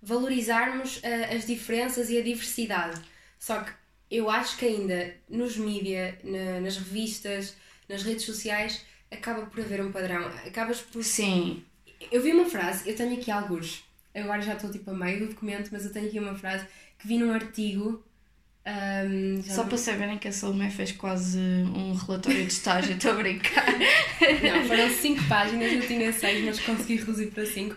[SPEAKER 1] valorizarmos uh, as diferenças e a diversidade. Só que eu acho que ainda nos mídias, na, nas revistas, nas redes sociais, acaba por haver um padrão. Acabas por.
[SPEAKER 2] Sim.
[SPEAKER 1] Eu vi uma frase, eu tenho aqui alguns. Agora já estou tipo a meio do documento, mas eu tenho aqui uma frase que vi num artigo um,
[SPEAKER 2] Só não... para saberem que a Salomé fez quase um relatório de estágio, estou a brincar.
[SPEAKER 1] Não, foram 5 páginas, eu tinha 6, mas consegui reduzir para 5.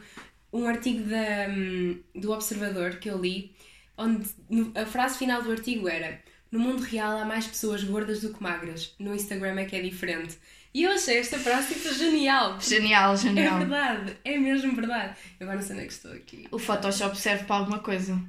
[SPEAKER 1] Um artigo da, um, do Observador que eu li, onde a frase final do artigo era: No mundo real há mais pessoas gordas do que magras, no Instagram é que é diferente. E eu achei esta frase tipo genial.
[SPEAKER 2] Genial, genial.
[SPEAKER 1] É verdade, é mesmo verdade. Eu agora não sei onde é que estou aqui.
[SPEAKER 2] O Photoshop serve para alguma coisa.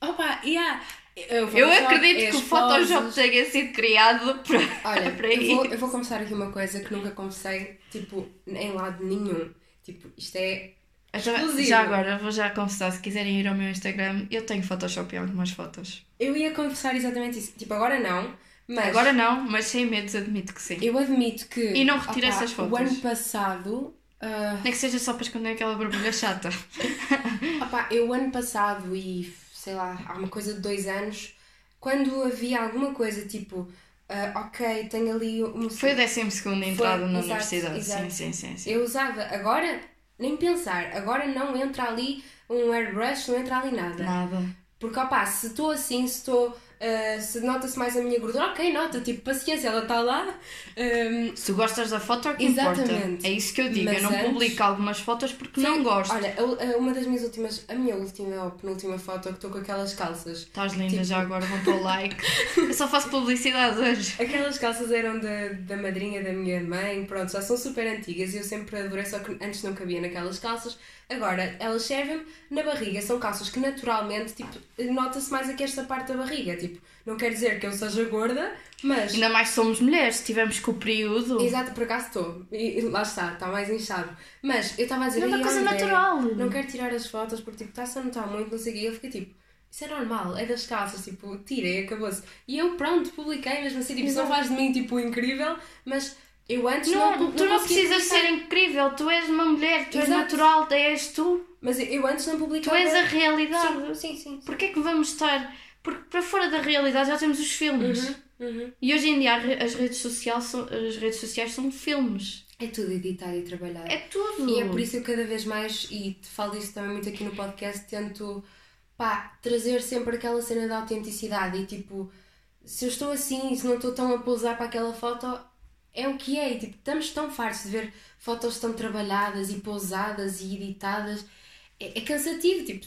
[SPEAKER 1] Opa, yeah.
[SPEAKER 2] Eu, eu acredito que o Photoshop tenha sido criado para,
[SPEAKER 1] Olha,
[SPEAKER 2] para
[SPEAKER 1] eu vou, eu vou começar aqui uma coisa que nunca confessei, tipo, em lado nenhum. Tipo, isto é
[SPEAKER 2] Exclusivo. Já agora, vou já confessar, se quiserem ir ao meu Instagram, eu tenho Photoshop em algumas fotos.
[SPEAKER 1] Eu ia confessar exatamente isso. Tipo, agora não, mas...
[SPEAKER 2] Agora não, mas sem medo admito que sim.
[SPEAKER 1] Eu admito que...
[SPEAKER 2] E não retiro essas fotos.
[SPEAKER 1] O ano passado Ah,
[SPEAKER 2] Nem que seja só para esconder aquela borbulha chata.
[SPEAKER 1] opá, eu ano passado e sei lá, há uma coisa de dois anos, quando havia alguma coisa tipo, ah, ok, tenho ali um.
[SPEAKER 2] Foi o 12 entrada na
[SPEAKER 1] exato,
[SPEAKER 2] universidade.
[SPEAKER 1] exato.
[SPEAKER 2] Sim, sim, sim. sim.
[SPEAKER 1] Eu usava, agora nem pensar, agora não entra ali um airbrush, não entra ali nada.
[SPEAKER 2] Nada.
[SPEAKER 1] Porque opá, se estou assim, se estou. Ah, se nota-se mais a minha gordura, ok, nota, tipo, paciência, ela está lá. Ahm,
[SPEAKER 2] Se tu gostas da foto, é que importa.
[SPEAKER 1] Exatamente.
[SPEAKER 2] É isso que eu digo.
[SPEAKER 1] Mas
[SPEAKER 2] eu não
[SPEAKER 1] antes-
[SPEAKER 2] publico algumas fotos porque não
[SPEAKER 1] Sim,
[SPEAKER 2] gosto.
[SPEAKER 1] Olha, uma das minhas últimas, a minha última ou penúltima foto que estou com aquelas calças.
[SPEAKER 2] Estás linda,
[SPEAKER 1] Tipo-
[SPEAKER 2] já agora vão para o like. eu só faço publicidade hoje.
[SPEAKER 1] Aquelas calças eram da, da madrinha da minha mãe, pronto, já são super antigas e eu sempre adorei, só que antes não cabia naquelas calças. Agora, elas servem na barriga, são calças que naturalmente, tipo, nota-se mais aqui esta parte da barriga, tipo, não quer dizer que eu seja gorda, mas...
[SPEAKER 2] Ainda mais somos mulheres, se tivermos com o período.
[SPEAKER 1] Exato, por acaso estou. E, e lá está, está mais inchado. Mas eu estava a dizer.
[SPEAKER 2] Não é uma
[SPEAKER 1] "Ai,
[SPEAKER 2] coisa
[SPEAKER 1] André,
[SPEAKER 2] natural."
[SPEAKER 1] Não quero tirar as fotos porque tipo, está-se a notar muito, não sei o quê. E eu fiquei tipo, isso é normal, é das calças, tipo, tirei, acabou-se. E eu, pronto, publiquei mesmo assim, tipo, isso não faz de mim tipo incrível, mas eu antes não.
[SPEAKER 2] Não, tu não precisas
[SPEAKER 1] publicar.
[SPEAKER 2] ser incrível, tu és uma mulher, tu és
[SPEAKER 1] Exato.
[SPEAKER 2] natural, és tu,
[SPEAKER 1] Mas eu- antes não publicava.
[SPEAKER 2] tu és a realidade.
[SPEAKER 1] Sim, sim, sim.
[SPEAKER 2] Porquê que vamos estar. Porque para fora da realidade já temos os filmes.
[SPEAKER 1] Uhum, uhum.
[SPEAKER 2] E hoje em dia as redes, sociais são, as redes sociais são filmes.
[SPEAKER 1] É tudo editado e trabalhado.
[SPEAKER 2] É tudo.
[SPEAKER 1] E é por isso que eu cada vez mais, e te falo disso também muito aqui no podcast, tento pá, trazer sempre aquela cena da autenticidade e tipo, se eu estou assim, se não estou tão a pousar para aquela foto, é o que é. E, tipo, estamos tão fartos de ver fotos tão trabalhadas e pousadas e editadas. É, é cansativo, tipo,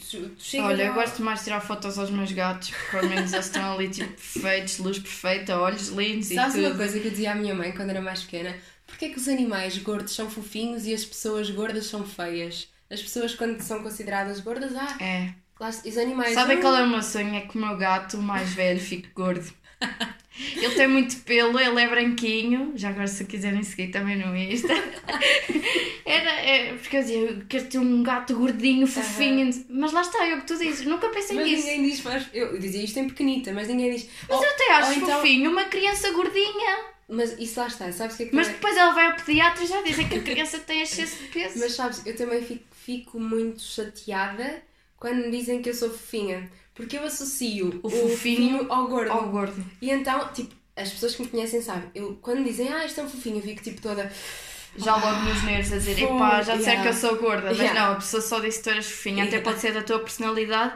[SPEAKER 2] Olha, eu gosto mais de tirar fotos aos meus gatos, porque ao menos eles estão ali tipo perfeitos, luz perfeita, olhos lindos
[SPEAKER 1] Sabes
[SPEAKER 2] e
[SPEAKER 1] uma
[SPEAKER 2] tudo.
[SPEAKER 1] coisa que eu dizia à minha mãe quando era mais pequena? Porquê é que os animais gordos são fofinhos e as pessoas gordas são feias? As pessoas quando são consideradas gordas, ah,
[SPEAKER 2] É.
[SPEAKER 1] lá, os animais...
[SPEAKER 2] Sabem
[SPEAKER 1] ah,
[SPEAKER 2] qual é o meu sonho? É que o meu gato, mais velho, fique gordo. Ele tem muito pelo, ele é branquinho. Já agora, se quiserem seguir também no Insta. Era, é, porque eu dizia, eu quero ter um gato gordinho, fofinho. Mas lá está, é o que tu dizes. Nunca pensei
[SPEAKER 1] Mas
[SPEAKER 2] nisso.
[SPEAKER 1] ninguém diz, faz... eu dizia isto em pequenita, mas ninguém diz.
[SPEAKER 2] Mas
[SPEAKER 1] Oh,
[SPEAKER 2] eu até acho
[SPEAKER 1] então-
[SPEAKER 2] fofinho uma criança gordinha.
[SPEAKER 1] Mas isso lá está, sabes o que é que
[SPEAKER 2] Mas
[SPEAKER 1] também-
[SPEAKER 2] depois ela vai ao pediatra e já dizem que a criança tem excesso de peso.
[SPEAKER 1] Mas sabes, eu também fico, fico muito chateada quando me dizem que eu sou fofinha. Porque eu associo
[SPEAKER 2] O fofinho
[SPEAKER 1] ao gordo.
[SPEAKER 2] Ao gordo.
[SPEAKER 1] E então, tipo, as pessoas que me conhecem sabem, eu quando me dizem, ah, isto é um fofinho, eu fico tipo toda.
[SPEAKER 2] Já logo nos nervos a dizer, epá, já disseram
[SPEAKER 1] yeah.
[SPEAKER 2] que eu sou gorda. Mas
[SPEAKER 1] Yeah.
[SPEAKER 2] não, a pessoa só disse que tu eras fofinha. Até
[SPEAKER 1] Yeah.
[SPEAKER 2] pode ser da tua personalidade.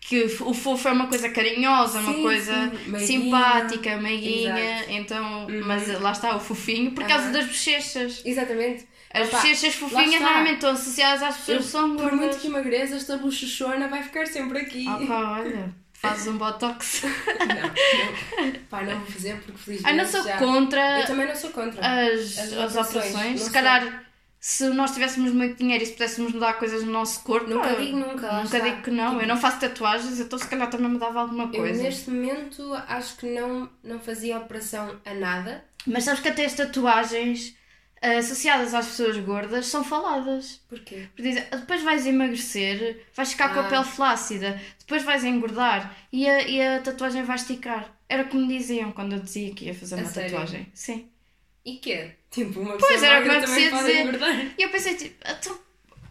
[SPEAKER 2] Que o fofo é uma coisa carinhosa, uma
[SPEAKER 1] Sim,
[SPEAKER 2] coisa
[SPEAKER 1] sim. Meiguinha.
[SPEAKER 2] simpática, meiguinha.
[SPEAKER 1] Exato.
[SPEAKER 2] Então,
[SPEAKER 1] Uhum.
[SPEAKER 2] mas lá está, o fofinho, por causa das bochechas.
[SPEAKER 1] Exatamente.
[SPEAKER 2] As
[SPEAKER 1] Opa,
[SPEAKER 2] bochechas fofinhas normalmente estão associadas às pessoas
[SPEAKER 1] Eu,
[SPEAKER 2] que são
[SPEAKER 1] por muito
[SPEAKER 2] gordas.
[SPEAKER 1] que emagreça, esta bochechona vai ficar sempre aqui.
[SPEAKER 2] Ah olha, fazes um botox.
[SPEAKER 1] não, não. Pá, não vou fazer porque felizmente.
[SPEAKER 2] Ai, não sou
[SPEAKER 1] já...
[SPEAKER 2] contra
[SPEAKER 1] Eu também não sou contra.
[SPEAKER 2] as,
[SPEAKER 1] As
[SPEAKER 2] as
[SPEAKER 1] operações,
[SPEAKER 2] operações. Se calhar, se nós tivéssemos muito dinheiro e se pudéssemos mudar coisas no nosso corpo.
[SPEAKER 1] Nunca
[SPEAKER 2] eu-
[SPEAKER 1] digo nunca,
[SPEAKER 2] Nunca
[SPEAKER 1] está.
[SPEAKER 2] digo que não. Eu não faço tatuagens, então se calhar também mudava alguma
[SPEAKER 1] Eu
[SPEAKER 2] coisa.
[SPEAKER 1] neste momento acho que não, não fazia operação a nada.
[SPEAKER 2] Mas sabes que até as tatuagens associadas às pessoas gordas são faladas.
[SPEAKER 1] Porquê?
[SPEAKER 2] Porque dizem, "Ah, depois vais emagrecer, vais ficar com a
[SPEAKER 1] Ah.
[SPEAKER 2] pele flácida, depois vais engordar e a, e a tatuagem vai esticar. Era como diziam quando eu dizia que ia fazer
[SPEAKER 1] A
[SPEAKER 2] uma
[SPEAKER 1] sério?
[SPEAKER 2] tatuagem. Sim.
[SPEAKER 1] E quê? Tipo, uma
[SPEAKER 2] Pois,
[SPEAKER 1] pessoa
[SPEAKER 2] era o que
[SPEAKER 1] magra
[SPEAKER 2] eu
[SPEAKER 1] também pode
[SPEAKER 2] dizer.
[SPEAKER 1] engordar.
[SPEAKER 2] E eu pensei, tipo, "Então,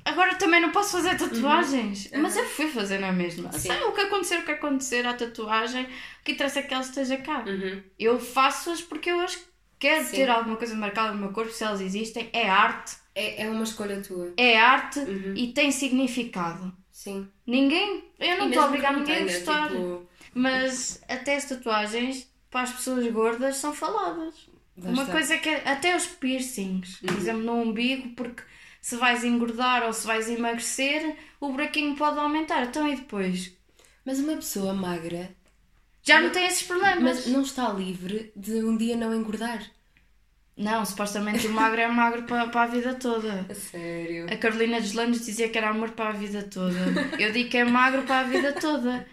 [SPEAKER 2] agora também não posso fazer tatuagens.
[SPEAKER 1] Uhum.
[SPEAKER 2] Mas eu fui fazer na mesma.
[SPEAKER 1] Sim.
[SPEAKER 2] Sabe o que acontecer, o que acontecer à tatuagem, o que interessa é que ela esteja cá.
[SPEAKER 1] Uhum.
[SPEAKER 2] Eu faço-as porque eu acho que quero
[SPEAKER 1] Sim.
[SPEAKER 2] ter alguma coisa marcada no meu corpo, se elas existem. É arte.
[SPEAKER 1] É, é uma escolha tua.
[SPEAKER 2] É arte
[SPEAKER 1] Uhum.
[SPEAKER 2] e tem significado.
[SPEAKER 1] Sim.
[SPEAKER 2] Ninguém. Eu não estou a obrigar ninguém a gostar.
[SPEAKER 1] tipo,
[SPEAKER 2] Mas até as tatuagens para as pessoas gordas são faladas.
[SPEAKER 1] lá
[SPEAKER 2] Uma coisa que é, até os piercings, por
[SPEAKER 1] Uhum.
[SPEAKER 2] exemplo, no umbigo, porque se vais engordar ou se vais emagrecer, o buraquinho pode aumentar. Então e depois?
[SPEAKER 1] Mas uma pessoa magra
[SPEAKER 2] Já não tem esses problemas.
[SPEAKER 1] mas não está livre de um dia não engordar.
[SPEAKER 2] Não, supostamente o magro é magro para, para a vida toda.
[SPEAKER 1] A sério.
[SPEAKER 2] A Carolina dos Landes dizia que era amor para a vida toda. Eu digo que é magro para a vida toda.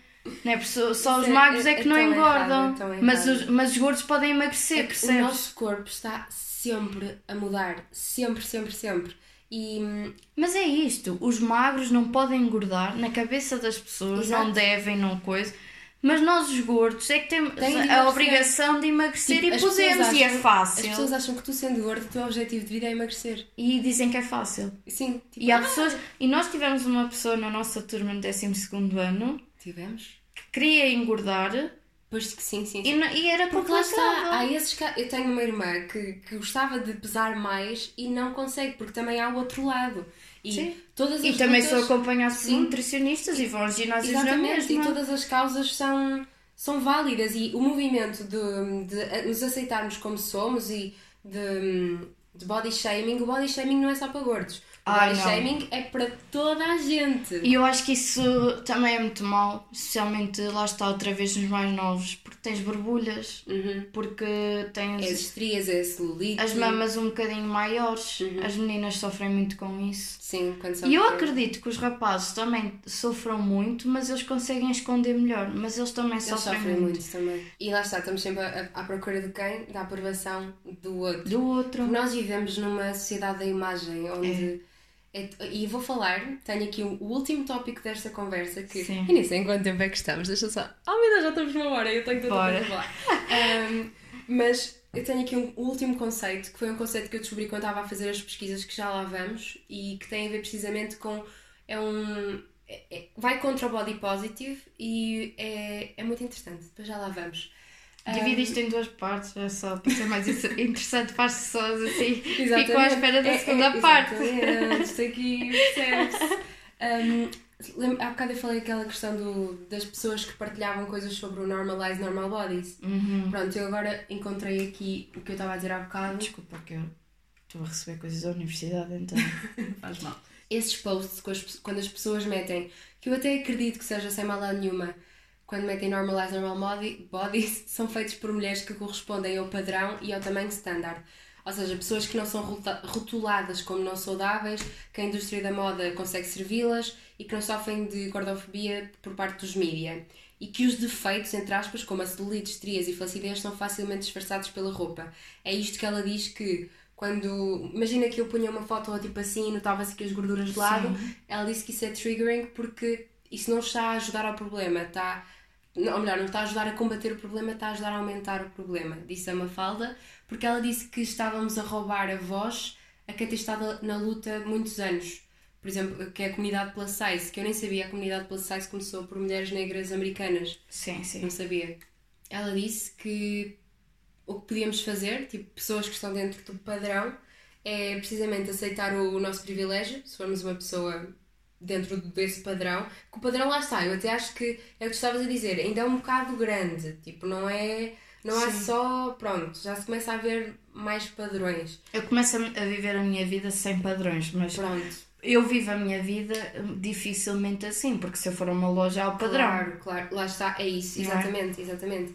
[SPEAKER 2] Não é? Porque só, só os
[SPEAKER 1] é-
[SPEAKER 2] magros é,
[SPEAKER 1] é-
[SPEAKER 2] que
[SPEAKER 1] é
[SPEAKER 2] não engordam.
[SPEAKER 1] errado, é tão
[SPEAKER 2] mas,
[SPEAKER 1] errado.
[SPEAKER 2] os, mas os gordos podem emagrecer,
[SPEAKER 1] É que o
[SPEAKER 2] percebes?
[SPEAKER 1] nosso corpo está sempre a mudar. Sempre, sempre, sempre. E
[SPEAKER 2] Mas é isto, os magros não podem engordar, na cabeça das pessoas
[SPEAKER 1] Exato.
[SPEAKER 2] não devem, não coisa, Mas nós, os gordos, é que temos
[SPEAKER 1] Tem
[SPEAKER 2] a obrigação de emagrecer
[SPEAKER 1] Tipo,
[SPEAKER 2] e podemos, e é
[SPEAKER 1] acham-
[SPEAKER 2] fácil.
[SPEAKER 1] As pessoas acham que tu sendo gordo, o teu objetivo de vida é emagrecer.
[SPEAKER 2] E dizem que é fácil.
[SPEAKER 1] Sim, tipo,
[SPEAKER 2] E há pessoas. E nós tivemos uma pessoa na nossa turma no 12 ano
[SPEAKER 1] tivemos.
[SPEAKER 2] que queria engordar
[SPEAKER 1] Pois que sim, sim. sim.
[SPEAKER 2] e, não- e era
[SPEAKER 1] Porque lá está, há esses Eu tenho uma irmã que, que gostava de pesar mais e não consegue, porque também há o outro lado. E
[SPEAKER 2] Sim.
[SPEAKER 1] todas as
[SPEAKER 2] E também
[SPEAKER 1] lutas-
[SPEAKER 2] são acompanhados por nutricionistas e vão aos ginásios na
[SPEAKER 1] Exatamente, e
[SPEAKER 2] mesma.
[SPEAKER 1] todas as causas são, são válidas e o movimento de, de nos aceitarmos como somos e de, de body shaming, o body shaming não é só para gordos.
[SPEAKER 2] Ai,
[SPEAKER 1] body
[SPEAKER 2] não.
[SPEAKER 1] shaming é para toda a gente.
[SPEAKER 2] E eu acho que isso também é muito mau, especialmente lá está outra vez nos mais novos, porque tens borbulhas,
[SPEAKER 1] Uhum.
[SPEAKER 2] porque tens
[SPEAKER 1] É as estrias, é a celulite.
[SPEAKER 2] as mamas um bocadinho maiores,
[SPEAKER 1] Uhum.
[SPEAKER 2] as meninas sofrem muito com isso.
[SPEAKER 1] Sim, quando são
[SPEAKER 2] E eu acredito que os rapazes também sofram muito, mas eles conseguem esconder melhor. Mas eles também
[SPEAKER 1] Eles
[SPEAKER 2] sofrem,
[SPEAKER 1] sofrem
[SPEAKER 2] muito.
[SPEAKER 1] muito também. E lá está, estamos sempre à, à procura de quem? Da aprovação do outro.
[SPEAKER 2] Do outro.
[SPEAKER 1] Nós vivemos numa sociedade da imagem onde. é- e vou falar, tenho aqui o último tópico desta conversa que.
[SPEAKER 2] Sim.
[SPEAKER 1] Eu nem sei em quanto tempo é que estamos, deixa só. Oh meu Deus, já estamos numa hora, eu tenho tanta coisa a falar. Ahm, mas eu tenho aqui um último conceito, que foi um conceito que eu descobri quando estava a fazer as pesquisas que já lá vamos e que tem a ver precisamente com. É um. é- é- vai contra o body positive e é, é muito interessante, depois já lá vamos.
[SPEAKER 2] Divide isto em duas partes, é só para ser mais interessante para as pessoas assim.
[SPEAKER 1] Exatamente.
[SPEAKER 2] Ficam à espera da
[SPEAKER 1] É- é-
[SPEAKER 2] segunda parte.
[SPEAKER 1] Exatamente, isto aqui percebe-se. Um, há bocado eu falei aquela questão do, das pessoas que partilhavam coisas sobre o Normalize Normal Bodies.
[SPEAKER 2] Uhum.
[SPEAKER 1] Pronto, eu agora encontrei aqui o que eu estava a dizer há bocado.
[SPEAKER 2] Desculpa que eu estou a receber coisas da universidade então.
[SPEAKER 1] Faz mal. Esses posts, quando as pessoas metem, que eu até acredito que seja sem maldade nenhuma, quando metem Normalize Normal Bodies, são feitos por mulheres que correspondem ao padrão e ao tamanho standard. Ou seja, pessoas que não são rotuladas como não saudáveis, que a indústria da moda consegue servi-las e que não sofrem de gordofobia por parte dos mídia. E que os defeitos, entre aspas, como a celulite, estrias e flacidez, são facilmente disfarçados pela roupa. É isto que ela diz que quando. Imagina que eu punha uma foto tipo assim e notava-se aqui as gorduras de lado. Ela disse que isso é triggering porque isso não está a ajudar ao problema, está. Não, ou melhor, não está a ajudar a combater o problema, está a ajudar a aumentar o problema. Disse a Mafalda, porque ela disse que estávamos a roubar a voz a quem tem estado na luta muitos anos. Por exemplo, que é a comunidade plus size, que eu nem sabia, a comunidade plus size começou por mulheres negras americanas.
[SPEAKER 2] Sim, sim.
[SPEAKER 1] Não sabia. Ela disse que o que podíamos fazer, tipo, pessoas que estão dentro do padrão, é precisamente aceitar o nosso privilégio, se formos uma pessoa dentro desse padrão, que o padrão lá está. Eu até acho que é o que tu estavas a dizer, ainda é um bocado grande, tipo, não é. Não há
[SPEAKER 2] Sim.
[SPEAKER 1] só. Pronto, já se começa a ver mais padrões.
[SPEAKER 2] Eu começo a viver a minha vida sem padrões, mas
[SPEAKER 1] Pronto.
[SPEAKER 2] eu vivo a minha vida dificilmente assim, porque se eu for a uma loja há o padrão.
[SPEAKER 1] Claro, claro, lá está, é isso,
[SPEAKER 2] é?
[SPEAKER 1] exatamente, exatamente.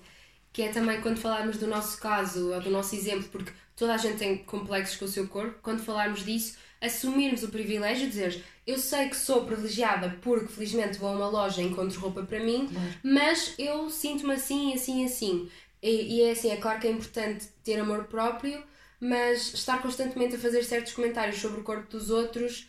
[SPEAKER 1] Que é também quando falarmos do nosso caso, ou do nosso exemplo, porque toda a gente tem complexos com o seu corpo, quando falarmos disso, assumirmos o privilégio de dizer eu sei que sou privilegiada porque felizmente vou a uma loja e encontro roupa para mim, mas eu sinto-me assim, assim, assim. E, e é assim, é claro que é importante ter amor próprio, mas estar constantemente a fazer certos comentários sobre o corpo dos outros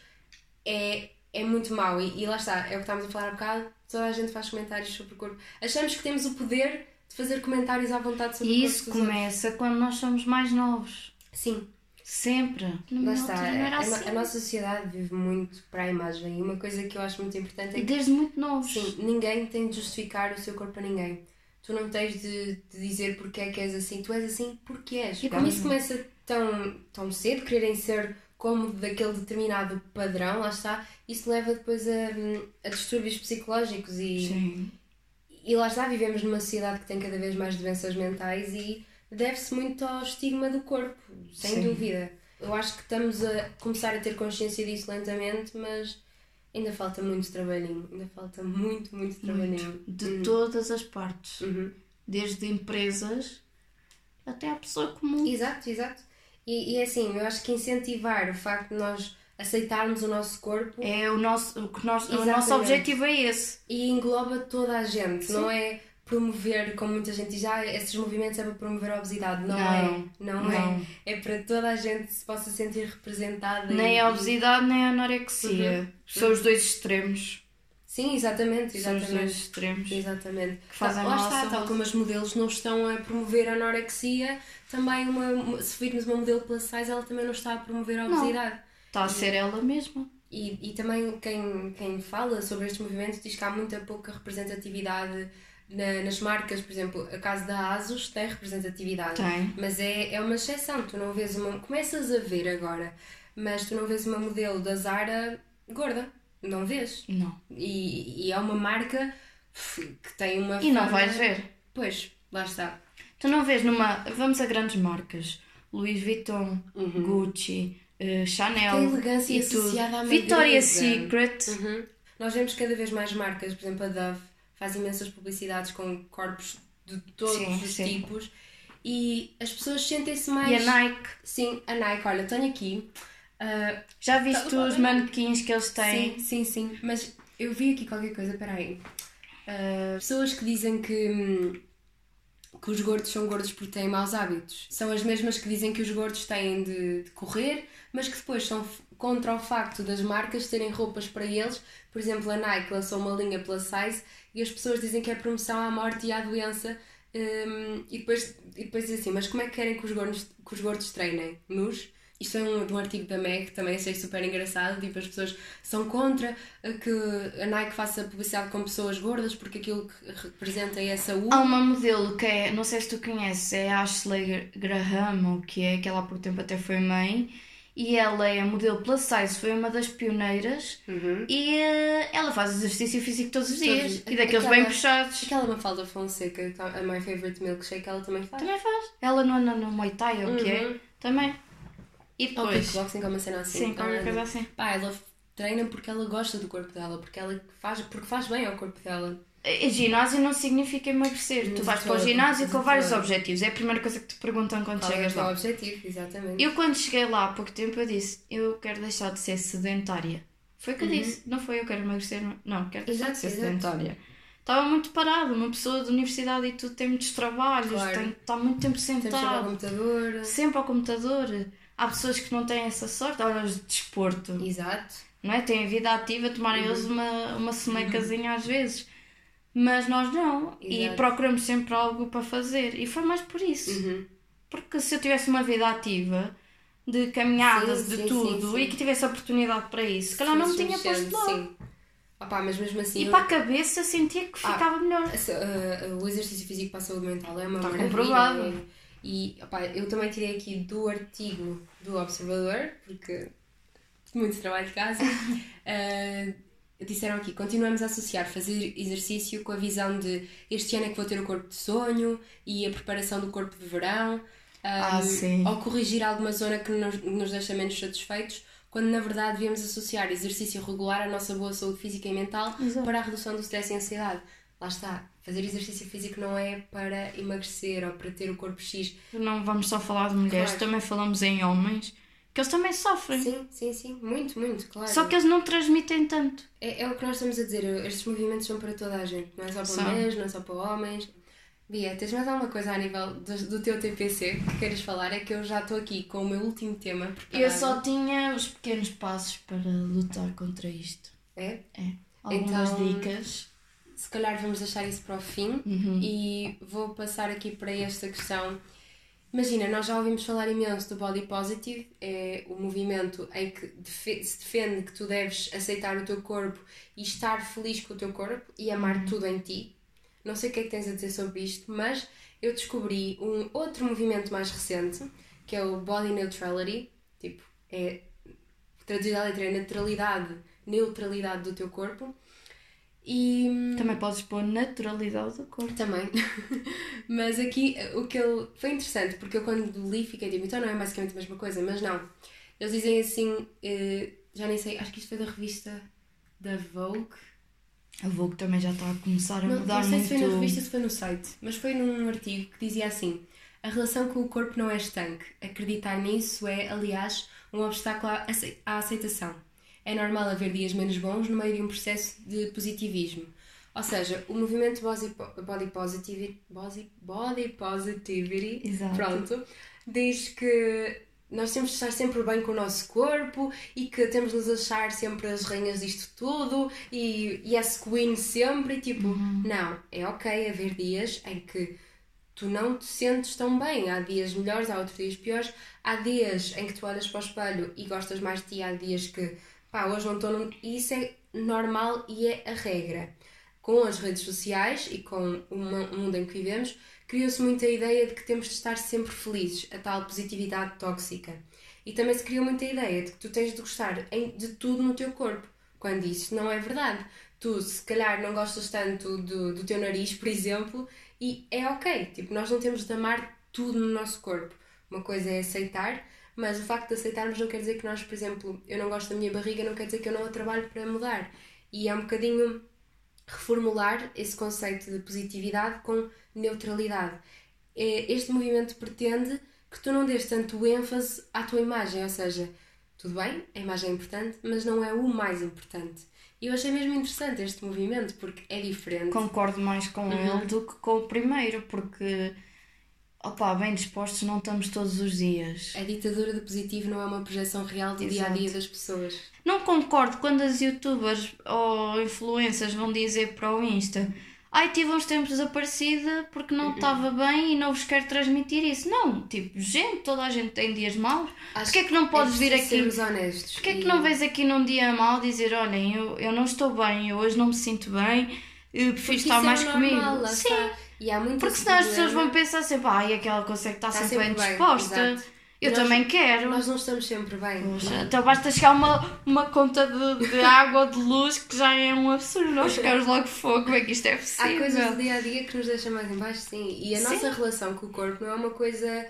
[SPEAKER 1] é, é muito mau. E, e lá está, é o que estávamos a falar há bocado, toda a gente faz comentários sobre o corpo. Achamos que temos o poder de fazer comentários à vontade sobre
[SPEAKER 2] E
[SPEAKER 1] o
[SPEAKER 2] isso
[SPEAKER 1] corpo dos
[SPEAKER 2] começa quando nós somos mais novos.
[SPEAKER 1] Sim,
[SPEAKER 2] Sempre.
[SPEAKER 1] Lá está.
[SPEAKER 2] altura não era
[SPEAKER 1] A, no-
[SPEAKER 2] assim.
[SPEAKER 1] a nossa sociedade vive muito para a imagem e uma coisa que eu acho muito importante é que
[SPEAKER 2] desde muito novos.
[SPEAKER 1] Sim, ninguém tem de justificar o seu corpo a ninguém. Tu não tens de, de dizer porque é que és assim. Tu és assim porque és. E como isso começa tão, tão cedo, quererem ser como daquele determinado padrão, lá está, isso leva depois a, a distúrbios psicológicos e,
[SPEAKER 2] Sim.
[SPEAKER 1] e lá está, vivemos numa sociedade que tem cada vez mais doenças mentais e deve-se muito ao estigma do corpo, sem
[SPEAKER 2] Sim.
[SPEAKER 1] dúvida. Eu acho que estamos a começar a ter consciência disso lentamente, mas ainda falta muito trabalhinho. Ainda falta muito, muito trabalhinho.
[SPEAKER 2] De todas as partes.
[SPEAKER 1] Uhum.
[SPEAKER 2] Desde empresas até à pessoa comum.
[SPEAKER 1] Exato, exato. E, e é assim, eu acho que incentivar o facto de nós aceitarmos o nosso corpo
[SPEAKER 2] É o nosso, o que nós, o nosso objetivo é esse.
[SPEAKER 1] e engloba toda a gente, não é promover, como muita gente diz, ah, esses movimentos é para promover a obesidade. Não,
[SPEAKER 2] Não,
[SPEAKER 1] é, não,
[SPEAKER 2] não.
[SPEAKER 1] é. É para toda a gente se possa sentir representada.
[SPEAKER 2] Nem
[SPEAKER 1] e-
[SPEAKER 2] a obesidade nem a anorexia. São os dois extremos.
[SPEAKER 1] Sim, exatamente,
[SPEAKER 2] São os
[SPEAKER 1] exatamente.
[SPEAKER 2] dois extremos.
[SPEAKER 1] Exatamente.
[SPEAKER 2] Que fazem
[SPEAKER 1] Lá
[SPEAKER 2] mal à
[SPEAKER 1] está, tal como as modelos não estão a promover a anorexia, também uma, se virmos uma modelo plus size, ela também não está a promover a
[SPEAKER 2] Não.
[SPEAKER 1] obesidade.
[SPEAKER 2] Está a ser ela mesma.
[SPEAKER 1] E, e também quem, quem fala sobre este movimento diz que há muita pouca representatividade na- nas marcas. Por exemplo, a casa da ASUS tem representatividade.
[SPEAKER 2] Tem.
[SPEAKER 1] Mas é, é uma exceção. Tu não vês uma. Começas a ver agora, mas tu não vês uma modelo da Zara gorda. Não vês.
[SPEAKER 2] Não.
[SPEAKER 1] E, e é uma marca que tem uma.
[SPEAKER 2] E não vais ver.
[SPEAKER 1] Pois, lá está.
[SPEAKER 2] Tu não vês numa. Vamos a grandes marcas. Louis Vuitton, Gucci, eh, Chanel.
[SPEAKER 1] Uhum. Que elegância
[SPEAKER 2] e tudo. Victoria's. Secret.
[SPEAKER 1] Uhum. Nós vemos cada vez mais marcas, por exemplo, a Dove faz imensas publicidades com corpos de todos
[SPEAKER 2] Sim,
[SPEAKER 1] os
[SPEAKER 2] sim.
[SPEAKER 1] tipos e as pessoas sentem-se mais.
[SPEAKER 2] E a Nike.
[SPEAKER 1] Sim, a Nike, olha, tenho aqui. ah,
[SPEAKER 2] Já viste
[SPEAKER 1] Tá,
[SPEAKER 2] os
[SPEAKER 1] tá, tá.
[SPEAKER 2] manequins que eles têm?
[SPEAKER 1] Sim, sim, sim. Mas eu vi aqui qualquer coisa, peraí. Uh, pessoas que dizem que, hum, que os gordos são gordos porque têm maus hábitos. São as mesmas que dizem que os gordos têm de, de correr, mas que depois são contra o facto das marcas terem roupas para eles. Por exemplo, a Nike lançou uma linha plus size e as pessoas dizem que é promoção à morte e à doença. hum, e, depois, e depois dizem assim, mas como é que querem que os gordos, que os gordos treinem? Nus? Isto é um, um artigo da MEG, também achei super engraçado. Tipo, as pessoas são contra a que a Nike faça publicidade com pessoas gordas porque aquilo que representa é a saúde.
[SPEAKER 2] Há uma modelo que é, não sei se tu conheces, é a Ashley Graham, ou que é, que ela pouco tempo até foi mãe, e ela é modelo plus size, foi uma das pioneiras,
[SPEAKER 1] Uhum.
[SPEAKER 2] e eh, ela faz exercício físico todos os dias,
[SPEAKER 1] Todos-
[SPEAKER 2] e daqueles bem
[SPEAKER 1] aquela-
[SPEAKER 2] puxados.
[SPEAKER 1] Aquela Mafalda Fonseca, que a My Favorite Milkshake, ela também faz.
[SPEAKER 2] Também faz. Ela não anda no Muay Thai, ou o que é?
[SPEAKER 1] Uhum.
[SPEAKER 2] Também. E
[SPEAKER 1] Ou
[SPEAKER 2] depois,
[SPEAKER 1] kickboxing, ou uma cena assim.
[SPEAKER 2] sim, qualquer coisa assim.
[SPEAKER 1] Pá, ela treina porque ela gosta do corpo dela, porque ela faz, porque faz bem ao corpo dela.
[SPEAKER 2] E ginásio não significa emagrecer. tu vais para o
[SPEAKER 1] todo,
[SPEAKER 2] ginásio com vários
[SPEAKER 1] todo.
[SPEAKER 2] objetivos. É a primeira coisa que te perguntam quando
[SPEAKER 1] Qual é
[SPEAKER 2] chegas
[SPEAKER 1] teu
[SPEAKER 2] lá.
[SPEAKER 1] objetivo, exatamente.
[SPEAKER 2] Eu quando cheguei lá há pouco tempo eu disse, eu quero deixar de ser sedentária. Foi o que eu disse. Não foi eu quero emagrecer, não, quero deixar
[SPEAKER 1] Uhum. Exato,
[SPEAKER 2] de ser
[SPEAKER 1] exato.
[SPEAKER 2] sedentária. Estava muito parado, uma pessoa de universidade e tudo tem muitos trabalhos,
[SPEAKER 1] Claro.
[SPEAKER 2] tem, está muito tempo
[SPEAKER 1] Temos sempre ao
[SPEAKER 2] sentado,
[SPEAKER 1] computador.
[SPEAKER 2] sempre ao computador. Há pessoas que não têm essa sorte, olha os de desporto,
[SPEAKER 1] Exato.
[SPEAKER 2] não é? Têm vida ativa, tomarem
[SPEAKER 1] Uhum.
[SPEAKER 2] eles uma, uma semecazinha às vezes. Mas nós não. E
[SPEAKER 1] Exato.
[SPEAKER 2] procuramos sempre algo para fazer. E foi mais por isso.
[SPEAKER 1] Uhum.
[SPEAKER 2] Porque se eu tivesse uma vida ativa, de caminhadas,
[SPEAKER 1] Sim,
[SPEAKER 2] de
[SPEAKER 1] sim,
[SPEAKER 2] tudo,
[SPEAKER 1] sim,
[SPEAKER 2] e que tivesse oportunidade para isso, se calhar não me tinha posto lá.
[SPEAKER 1] Sim. Opá, mas mesmo assim.
[SPEAKER 2] E
[SPEAKER 1] eu-
[SPEAKER 2] para a cabeça eu sentia que
[SPEAKER 1] Ah,
[SPEAKER 2] ficava melhor.
[SPEAKER 1] Uh, uh, o exercício físico para a saúde mental é uma
[SPEAKER 2] Está comprovado.
[SPEAKER 1] é- E opá, eu também tirei aqui do artigo do Observador, porque muito trabalho de casa. Uh, disseram aqui: continuamos a associar fazer exercício com a visão de este ano é que vou ter o corpo de sonho e a preparação do corpo de verão.
[SPEAKER 2] Ah,
[SPEAKER 1] um,
[SPEAKER 2] sim.
[SPEAKER 1] Ou corrigir alguma zona que nos, nos deixa menos satisfeitos, quando na verdade devíamos associar exercício regular à nossa boa saúde física e mental
[SPEAKER 2] Exato.
[SPEAKER 1] para a redução do stress e ansiedade. Lá está, fazer exercício físico não é para emagrecer ou para ter o corpo X.
[SPEAKER 2] Não vamos só falar de mulheres,
[SPEAKER 1] Claro.
[SPEAKER 2] também falamos em homens, que eles também sofrem.
[SPEAKER 1] Sim, sim, sim, muito, muito, claro.
[SPEAKER 2] Só que eles não transmitem tanto.
[SPEAKER 1] É, é o que nós estamos a dizer, estes movimentos são para toda a gente, não é só para
[SPEAKER 2] São.
[SPEAKER 1] mulheres, não é só para homens. Bia, tens mais alguma coisa a nível do, do teu TPC que queiras falar? É que eu já estou aqui com o meu último tema preparado.
[SPEAKER 2] Eu só tinha os pequenos passos para lutar contra isto.
[SPEAKER 1] É?
[SPEAKER 2] É. Algumas
[SPEAKER 1] Então-
[SPEAKER 2] dicas.
[SPEAKER 1] Se calhar vamos deixar isso para o fim
[SPEAKER 2] Uhum.
[SPEAKER 1] e vou passar aqui para esta questão. Imagina, nós já ouvimos falar imenso do body positive, é o movimento em que defe- se defende que tu deves aceitar o teu corpo e estar feliz com o teu corpo e amar tudo em ti. Não sei o que é que tens a dizer sobre isto, mas eu descobri um outro movimento mais recente, que é o body neutrality, tipo, é traduzido à letra é neutralidade, neutralidade do teu corpo. E
[SPEAKER 2] Também podes pôr naturalidade do corpo.
[SPEAKER 1] também. mas aqui o que ele. Foi interessante, porque eu quando li fiquei tipo, então não é basicamente a mesma coisa, mas não. Eles dizem assim, eh, já nem sei, acho que isto foi da revista da Vogue.
[SPEAKER 2] A Vogue também já está a começar a
[SPEAKER 1] Não,
[SPEAKER 2] mudar
[SPEAKER 1] não sei se
[SPEAKER 2] muito.
[SPEAKER 1] foi na revista ou se foi no site, mas foi num artigo que dizia assim: a relação com o corpo não é estanque. Acreditar nisso é, aliás, um obstáculo à aceitação. É normal haver dias menos bons no meio de um processo de positivismo. Ou seja, o movimento body, positivity, body, body positivity
[SPEAKER 2] Exato.
[SPEAKER 1] pronto, diz que nós temos de estar sempre bem com o nosso corpo e que temos de nos achar sempre as rainhas disto tudo e yes queen sempre e tipo, uhum. não, é ok haver dias em que tu não te sentes tão bem. Há dias melhores, há outros dias piores. Há dias em que tu olhas para o espelho e gostas mais de ti, há dias que, pá, hoje não estou. E isso é normal e é a regra. Com as redes sociais e com o mundo em que vivemos, criou-se muito a ideia de que temos de estar sempre felizes, a tal positividade tóxica. E também se criou muita ideia de que tu tens de gostar de tudo no teu corpo, quando isso não é verdade. Tu, se calhar, não gostas tanto do, do teu nariz, por exemplo, e é ok, tipo, nós não temos de amar tudo no nosso corpo. Uma coisa é aceitar, mas o facto de aceitarmos não quer dizer que nós, por exemplo, eu não gosto da minha barriga, não quer dizer que eu não a trabalho para mudar. E é um bocadinho reformular esse conceito de positividade com neutralidade. É, este movimento pretende que tu não dês tanto ênfase à tua imagem, ou seja, tudo bem, a imagem é importante, mas não é o mais importante. E eu achei mesmo interessante este movimento porque é diferente.
[SPEAKER 2] Concordo mais com uhum. ele do que com o primeiro, porque opá, bem dispostos não estamos todos os dias.
[SPEAKER 1] A ditadura do positivo não é uma projeção real do dia a dia das pessoas.
[SPEAKER 2] Não concordo quando as youtubers ou influencers vão dizer para o Insta ai, tive uns tempos desaparecida porque não estava bem e não vos quero transmitir isso. Não, tipo, gente, toda a gente tem dias maus. Porquê é que não podes é vir aqui?
[SPEAKER 1] honestos.
[SPEAKER 2] Porquê é que não vens aqui num dia mau dizer, olhem, eu, eu não estou bem, eu hoje não me sinto bem, eu prefiro estar mais é comigo.
[SPEAKER 1] Normal, Sim. E há
[SPEAKER 2] porque senão as pessoas vão pensar sempre, ai, aquela consegue estar sempre, sempre bem disposta. Eu nós, também quero.
[SPEAKER 1] Nós não estamos sempre bem.
[SPEAKER 2] Então basta chegar uma, uma conta de, de água ou de luz que já é um absurdo. Nós ficamos logo fogo. Como é que isto é possível?
[SPEAKER 1] Há coisas do dia a dia que nos deixam mais em baixo, sim. E a sim. nossa relação com o corpo não é uma coisa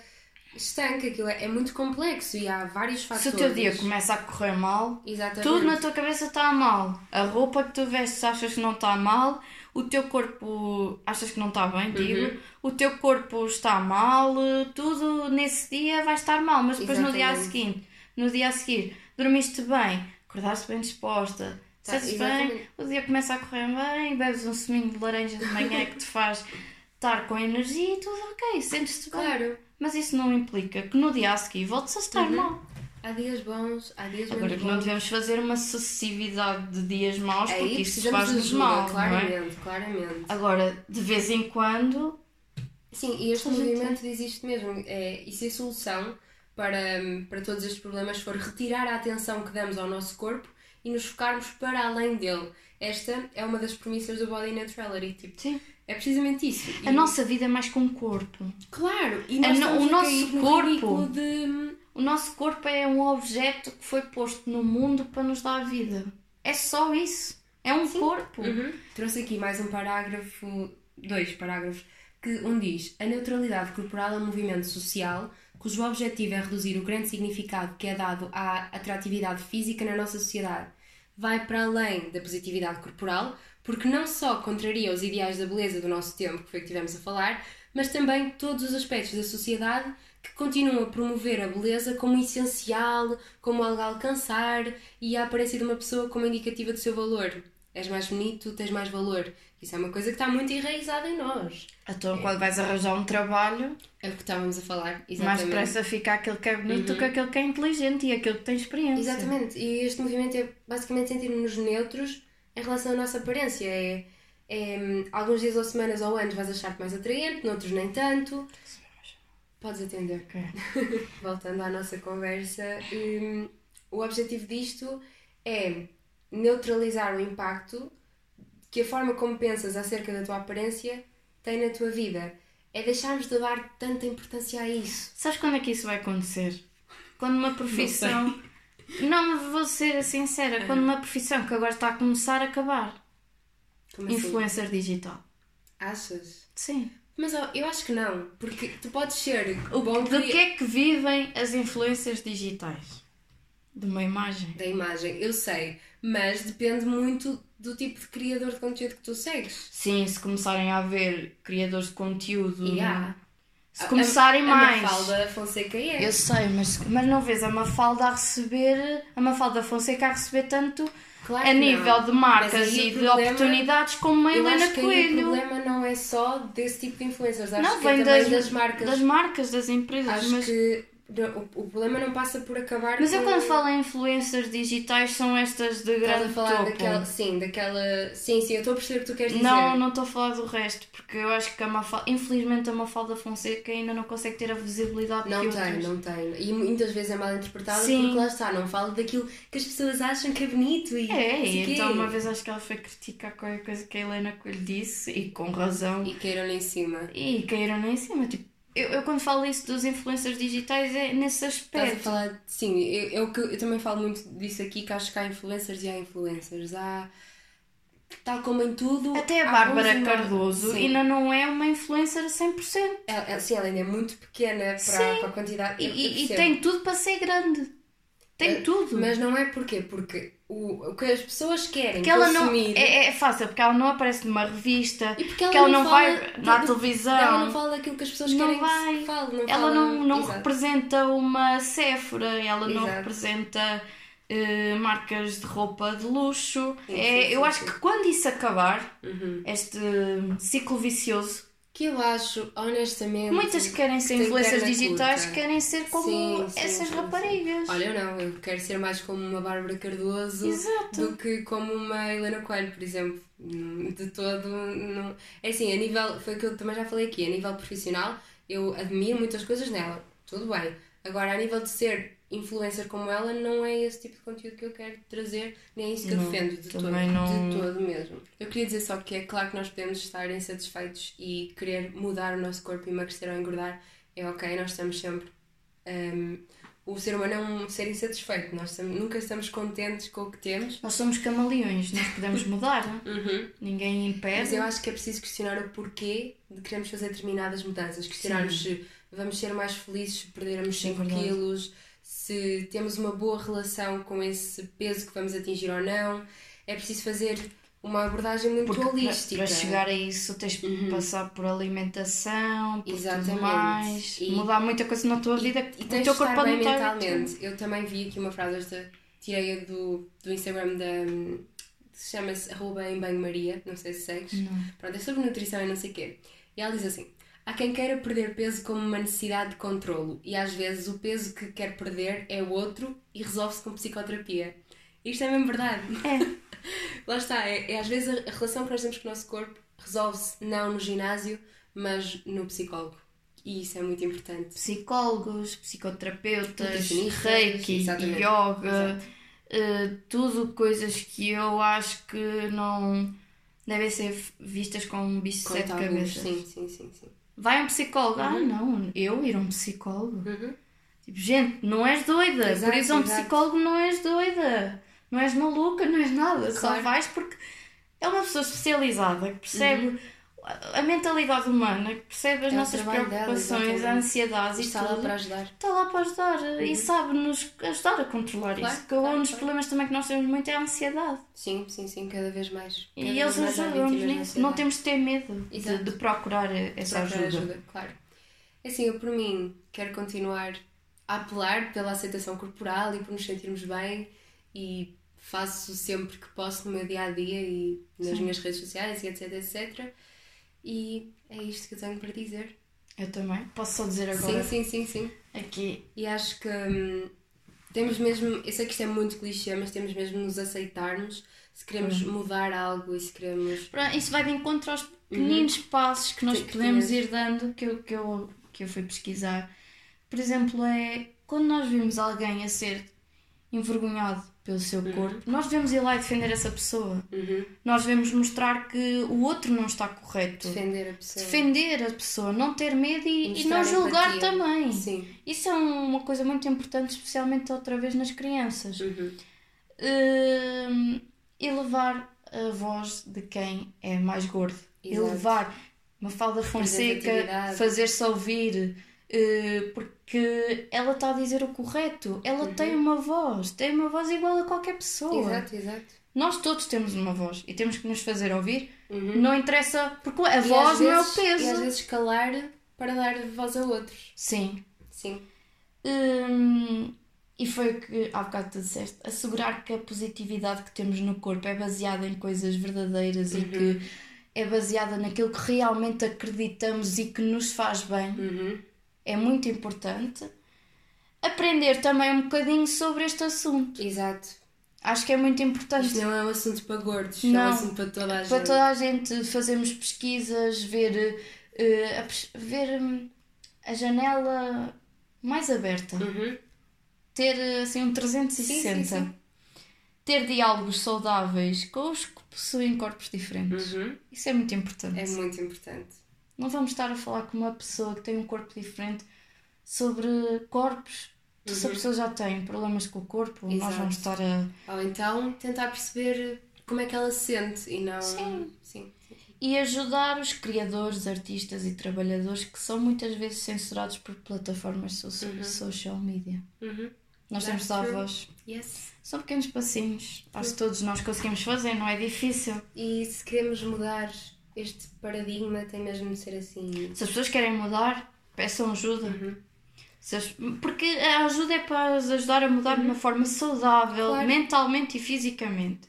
[SPEAKER 1] estanca, aquilo é, é muito complexo e há vários fatores.
[SPEAKER 2] Se o teu dia começa a correr mal, Exatamente. tudo na tua cabeça está mal. A roupa que tu vestes achas que não está mal, o teu corpo achas que não está bem, digo, uhum. o teu corpo está mal, tudo nesse dia vai estar mal, mas depois Exatamente. no dia seguinte, no dia a seguir, dormiste bem, acordaste bem disposta, tá, bem, o dia começa a correr bem, bebes um suminho de laranja de manhã que te faz estar com energia e tudo ok, sentes-te bem. Claro. Mas isso não implica que no dia a seguir voltes a estar uhum. mal.
[SPEAKER 1] Há dias bons, há dias
[SPEAKER 2] Agora
[SPEAKER 1] que
[SPEAKER 2] não devemos fazer uma sucessividade de dias maus é, porque isso faz-nos mal.
[SPEAKER 1] Claramente,
[SPEAKER 2] não é?
[SPEAKER 1] claramente.
[SPEAKER 2] Agora, de vez em quando.
[SPEAKER 1] Sim, e este movimento diz isto mesmo. É, e se a solução para, para todos estes problemas for retirar a atenção que damos ao nosso corpo e nos focarmos para além dele. Esta é uma das premissas do Body Neutrality. Tipo,
[SPEAKER 2] Sim.
[SPEAKER 1] É precisamente isso.
[SPEAKER 2] A nossa vida é mais com o corpo.
[SPEAKER 1] Claro, e nós a, o nosso corpo. De
[SPEAKER 2] o nosso corpo é um objeto que foi posto no mundo para nos dar vida. É só isso. É um Sim. corpo.
[SPEAKER 1] Uhum. Trouxe aqui mais um parágrafo, dois parágrafos, que um diz: A neutralidade corporal é um movimento social cujo objetivo é reduzir o grande significado que é dado à atratividade física na nossa sociedade. Vai para além da positividade corporal, porque não só contraria os ideais da beleza do nosso tempo, que foi que tivemos a falar, mas também todos os aspectos da sociedade que continuam a promover a beleza como essencial, como algo a alcançar e a aparência de uma pessoa como indicativa do seu valor. És mais bonito, tens mais valor. Isso é uma coisa que está muito enraizada em nós.
[SPEAKER 2] Então, é. quando vais arranjar um trabalho.
[SPEAKER 1] É o que estávamos a falar,
[SPEAKER 2] exatamente. Mais depressa fica aquele que é bonito uhum. do que aquele que é inteligente e aquele que tem experiência.
[SPEAKER 1] Exatamente. E este movimento é basicamente sentir-nos neutros em relação à nossa aparência. É, é, alguns dias ou semanas ou anos vais achar-te mais atraente, noutros nem tanto. Podes atender. Okay. Voltando à nossa conversa, um, o objetivo disto é neutralizar o impacto que a forma como pensas acerca da tua aparência tem na tua vida. É deixarmos de dar tanta importância a isso.
[SPEAKER 2] Sabes quando é que isso vai acontecer? Quando uma profissão. Não, não vou ser sincera. Quando uma profissão que agora está a começar a acabar. Como assim? Influencer digital.
[SPEAKER 1] Achas?
[SPEAKER 2] Sim.
[SPEAKER 1] Mas eu acho que não, porque tu podes ser
[SPEAKER 2] o bom Do que é que vivem as influências digitais? De uma imagem?
[SPEAKER 1] Da imagem, eu sei, mas depende muito do tipo de criador de conteúdo que tu segues.
[SPEAKER 2] Sim, se começarem a haver criadores de conteúdo. Yeah. Se começarem a, a mais.
[SPEAKER 1] A Mafalda Fonseca é.
[SPEAKER 2] Eu sei, mas, mas não vês a Mafalda a receber. A Mafalda Fonseca a receber tanto Claro a nível não. de marcas e de oportunidades como uma Helena Coelho.
[SPEAKER 1] o problema não é só desse tipo de influencers, acho não, que é vem das, das marcas.
[SPEAKER 2] Das marcas, das empresas.
[SPEAKER 1] Acho mas... que o, o problema não passa por acabar
[SPEAKER 2] Mas eu quando falo em influencers digitais são estas de
[SPEAKER 1] Estás
[SPEAKER 2] grande
[SPEAKER 1] a falar
[SPEAKER 2] topo.
[SPEAKER 1] daquela. Sim, daquela. Sim, sim, eu estou a perceber o que tu queres dizer.
[SPEAKER 2] Não, não estou a falar do resto, porque eu acho que a Mafalda, infelizmente a Mafalda Fonseca ainda não consegue ter a visibilidade
[SPEAKER 1] Não
[SPEAKER 2] que
[SPEAKER 1] tem,
[SPEAKER 2] outras.
[SPEAKER 1] não tem. E muitas vezes é mal interpretada
[SPEAKER 2] Sim.
[SPEAKER 1] porque lá está, não fala daquilo que as pessoas acham que é bonito e.
[SPEAKER 2] É,
[SPEAKER 1] não
[SPEAKER 2] e então uma vez acho que ela foi criticar qualquer coisa que a Helena Coelho disse, e com razão,
[SPEAKER 1] E caíram lá em cima.
[SPEAKER 2] e caíram lá em cima. Tipo, eu, eu quando falo isso dos influencers digitais é nesse
[SPEAKER 1] Estás a
[SPEAKER 2] aspecto.
[SPEAKER 1] falar. Sim, eu, eu, eu também falo muito disso aqui, que acho que há influencers e há influencers. Há. Tal como em tudo.
[SPEAKER 2] Até a Bárbara. Cardoso
[SPEAKER 1] Sim.
[SPEAKER 2] ainda não é uma influencer a 100%.
[SPEAKER 1] Ela, sim, ela ainda é muito pequena para, para a quantidade.
[SPEAKER 2] E, e- tem tudo para ser grande. Tem
[SPEAKER 1] Eh,
[SPEAKER 2] tudo.
[SPEAKER 1] Mas não é porquê? Porque o, o que as pessoas querem
[SPEAKER 2] Porque ela não. É, é fácil, porque ela não aparece numa revista,
[SPEAKER 1] E porque ela,
[SPEAKER 2] ela
[SPEAKER 1] não,
[SPEAKER 2] não vai na
[SPEAKER 1] do-
[SPEAKER 2] televisão.
[SPEAKER 1] Ela não fala daquilo que as pessoas
[SPEAKER 2] Não
[SPEAKER 1] querem
[SPEAKER 2] vai.
[SPEAKER 1] que fale. Não
[SPEAKER 2] ela
[SPEAKER 1] fala-
[SPEAKER 2] não, não
[SPEAKER 1] Exato.
[SPEAKER 2] representa uma Sephora, ela não
[SPEAKER 1] Exato.
[SPEAKER 2] representa eh, marcas de roupa de luxo.
[SPEAKER 1] Sim,
[SPEAKER 2] É,
[SPEAKER 1] sim,
[SPEAKER 2] eu
[SPEAKER 1] sim,
[SPEAKER 2] acho que quando isso acabar,
[SPEAKER 1] Uhum.
[SPEAKER 2] este ciclo vicioso,
[SPEAKER 1] Que eu acho, honestamente.
[SPEAKER 2] muitas que querem ser influencers
[SPEAKER 1] perna
[SPEAKER 2] digitais
[SPEAKER 1] curta.
[SPEAKER 2] querem ser como
[SPEAKER 1] Sim, sim,
[SPEAKER 2] essas
[SPEAKER 1] sim,
[SPEAKER 2] raparigas.
[SPEAKER 1] Olha, eu não, eu quero ser mais como uma Bárbara Cardoso
[SPEAKER 2] Exato.
[SPEAKER 1] do que como uma Helena Coelho, por exemplo. De todo, não. É assim, a nível, foi o que eu também já falei aqui, a nível profissional, eu admiro muitas coisas nela, tudo bem. Agora, a nível de ser influencer como ela, não é esse tipo de conteúdo que eu quero trazer, nem é isso que eu
[SPEAKER 2] Não,
[SPEAKER 1] defendo de todo,
[SPEAKER 2] não-
[SPEAKER 1] de todo mesmo. Eu queria dizer só que é claro que nós podemos estar insatisfeitos e querer mudar o nosso corpo, emagrecer ou engordar, é ok, nós estamos sempre. hum, o ser humano é um ser insatisfeito, nós estamos- nunca estamos contentes com o que temos.
[SPEAKER 2] Nós somos camaleões, nós podemos mudar,
[SPEAKER 1] Uhum.
[SPEAKER 2] ninguém impede.
[SPEAKER 1] Mas eu acho que é preciso questionar o porquê de queremos fazer determinadas mudanças. Questionarmos se vamos ser mais felizes se perdermos
[SPEAKER 2] Sim,
[SPEAKER 1] 5
[SPEAKER 2] verdade.
[SPEAKER 1] quilos, se temos uma boa relação com esse peso que vamos atingir ou não. É preciso fazer uma abordagem muito
[SPEAKER 2] Porque
[SPEAKER 1] holística.
[SPEAKER 2] para chegar a isso tens de
[SPEAKER 1] Uhum.
[SPEAKER 2] passar por alimentação, por
[SPEAKER 1] Exatamente.
[SPEAKER 2] tudo mais,
[SPEAKER 1] E-
[SPEAKER 2] mudar muita coisa na tua vida
[SPEAKER 1] E
[SPEAKER 2] que o
[SPEAKER 1] tens
[SPEAKER 2] teu
[SPEAKER 1] de
[SPEAKER 2] corpo
[SPEAKER 1] estar
[SPEAKER 2] pode
[SPEAKER 1] bem mentalmente. Eu também vi aqui uma frase, esta tirei-a do, do Instagram da. que se chama-se arroba em banho Maria, não sei se segues.
[SPEAKER 2] Não.
[SPEAKER 1] Pronto, é sobre nutrição e não sei o quê. E ela diz assim: há quem queira perder peso como uma necessidade de controlo e às vezes o peso que quer perder é o outro e resolve-se com psicoterapia. Isto é mesmo verdade.
[SPEAKER 2] É.
[SPEAKER 1] Lá está, é, é às vezes a, relação que nós temos com o nosso corpo resolve-se não no ginásio, mas no psicólogo. E isso é muito importante.
[SPEAKER 2] Psicólogos, psicoterapeutas, reiki,
[SPEAKER 1] exatamente.
[SPEAKER 2] yoga, eh, tudo coisas que eu acho que não devem ser vistas com um bicho de sete cabeças.
[SPEAKER 1] Sim, sim, sim, sim.
[SPEAKER 2] Vai a um psicólogo? Ah,
[SPEAKER 1] Uhum.
[SPEAKER 2] não, eu ir a um psicólogo.
[SPEAKER 1] Uhum.
[SPEAKER 2] Tipo, gente, não és doida.
[SPEAKER 1] Exato,
[SPEAKER 2] Por isso, a um
[SPEAKER 1] exato.
[SPEAKER 2] psicólogo não és doida. Não és maluca, não és nada. Só
[SPEAKER 1] Claro.
[SPEAKER 2] vais porque é uma pessoa especializada que percebe a, mentalidade humana, que percebe as
[SPEAKER 1] Uhum. É
[SPEAKER 2] nossas
[SPEAKER 1] trabalho dela,
[SPEAKER 2] preocupações, a
[SPEAKER 1] exatamente.
[SPEAKER 2] ansiedades e
[SPEAKER 1] Está lá
[SPEAKER 2] tudo.
[SPEAKER 1] para ajudar.
[SPEAKER 2] Está lá para ajudar e sabe-nos ajudar a controlar
[SPEAKER 1] Claro,
[SPEAKER 2] isso. Porque
[SPEAKER 1] claro,
[SPEAKER 2] um dos
[SPEAKER 1] claro.
[SPEAKER 2] problemas também que nós temos muito é a ansiedade.
[SPEAKER 1] Sim, sim, sim, cada vez mais.
[SPEAKER 2] E
[SPEAKER 1] Cada
[SPEAKER 2] eles
[SPEAKER 1] mais há
[SPEAKER 2] ajudam-nos
[SPEAKER 1] de
[SPEAKER 2] nisso. Não
[SPEAKER 1] ansiedade.
[SPEAKER 2] temos de ter medo de, de procurar essa
[SPEAKER 1] procurar
[SPEAKER 2] ajuda.
[SPEAKER 1] claro. É Assim, eu por mim quero continuar a apelar pela aceitação corporal e por nos sentirmos bem e faço sempre que posso no meu dia a dia e nas
[SPEAKER 2] Sim.
[SPEAKER 1] minhas redes sociais e etc, etc. E é isto que eu tenho para dizer.
[SPEAKER 2] Eu também. Posso só dizer agora
[SPEAKER 1] Sim, sim, sim, sim.
[SPEAKER 2] aqui.
[SPEAKER 1] E acho que hum, temos mesmo, eu sei que isto é muito clichê, mas temos mesmo nos aceitarmos se queremos
[SPEAKER 2] Uhum.
[SPEAKER 1] mudar algo e se queremos.
[SPEAKER 2] Isso vai de encontro aos pequeninos passos que nós podemos ir dando, que eu, que, eu, que eu fui pesquisar. Por exemplo, é quando nós vimos alguém a ser envergonhado pelo seu corpo, nós devemos ir lá e defender essa pessoa.
[SPEAKER 1] Uhum.
[SPEAKER 2] Nós devemos mostrar que o outro não está correto.
[SPEAKER 1] Defender a pessoa.
[SPEAKER 2] Defender a pessoa, não ter medo e, e não julgar
[SPEAKER 1] empatia.
[SPEAKER 2] também.
[SPEAKER 1] Sim.
[SPEAKER 2] Isso é uma coisa muito importante, especialmente outra vez nas crianças.
[SPEAKER 1] Uhum.
[SPEAKER 2] Hum, elevar a voz de quem é mais gordo.
[SPEAKER 1] Exato.
[SPEAKER 2] Elevar uma falda Fonseca, fazer-se ouvir, eh, porque ela está a dizer o correto. Ela tem uma voz, tem uma voz igual a qualquer pessoa.
[SPEAKER 1] Uhum. Exato, exato.
[SPEAKER 2] Nós todos temos uma voz e temos que nos fazer ouvir.
[SPEAKER 1] Uhum.
[SPEAKER 2] Não interessa, porque a
[SPEAKER 1] E
[SPEAKER 2] voz
[SPEAKER 1] às
[SPEAKER 2] não é o
[SPEAKER 1] vezes- E às
[SPEAKER 2] peso.
[SPEAKER 1] vezes calar para dar voz a outros.
[SPEAKER 2] Sim.
[SPEAKER 1] Sim.
[SPEAKER 2] Hum, e foi o que há bocado tu disseste: assegurar que a positividade que temos no corpo é baseada em coisas verdadeiras e que é baseada naquilo que realmente acreditamos e que nos faz bem
[SPEAKER 1] Uhum.
[SPEAKER 2] É muito importante. aprender também um bocadinho sobre este assunto.
[SPEAKER 1] Exato.
[SPEAKER 2] Acho que é muito importante.
[SPEAKER 1] Isto não é um assunto para gordos,
[SPEAKER 2] Não.
[SPEAKER 1] é um assunto para toda a gente.
[SPEAKER 2] Para toda a gente fazermos pesquisas, ver, eh, a, ver hum, a janela mais aberta.
[SPEAKER 1] Uhum.
[SPEAKER 2] Ter assim um 360.
[SPEAKER 1] Sim, sim, sim.
[SPEAKER 2] Ter diálogos saudáveis com os que possuem corpos diferentes.
[SPEAKER 1] Uhum.
[SPEAKER 2] Isso é muito importante.
[SPEAKER 1] É muito importante.
[SPEAKER 2] Não vamos estar a falar com uma pessoa que tem um corpo diferente sobre corpos. Se a pessoa já tem problemas com o corpo, nós
[SPEAKER 1] Uhum. Exato.
[SPEAKER 2] vamos estar a.
[SPEAKER 1] Ou então tentar perceber como é que ela se sente e não.
[SPEAKER 2] Sim.
[SPEAKER 1] Sim.
[SPEAKER 2] E ajudar os criadores, artistas e trabalhadores que são muitas vezes censurados por plataformas so social media.
[SPEAKER 1] Uhum.
[SPEAKER 2] Nós temos
[SPEAKER 1] That's
[SPEAKER 2] de dar voz.
[SPEAKER 1] Yes.
[SPEAKER 2] São pequenos passinhos. Acho que todos nós conseguimos fazer, não é difícil.
[SPEAKER 1] E se queremos mudar este paradigma, tem mesmo de ser assim.
[SPEAKER 2] Se as pessoas querem mudar, peçam ajuda.
[SPEAKER 1] Uhum.
[SPEAKER 2] As- Porque a ajuda é para as ajudar a mudar de uma forma saudável,
[SPEAKER 1] Claro.
[SPEAKER 2] mentalmente e fisicamente.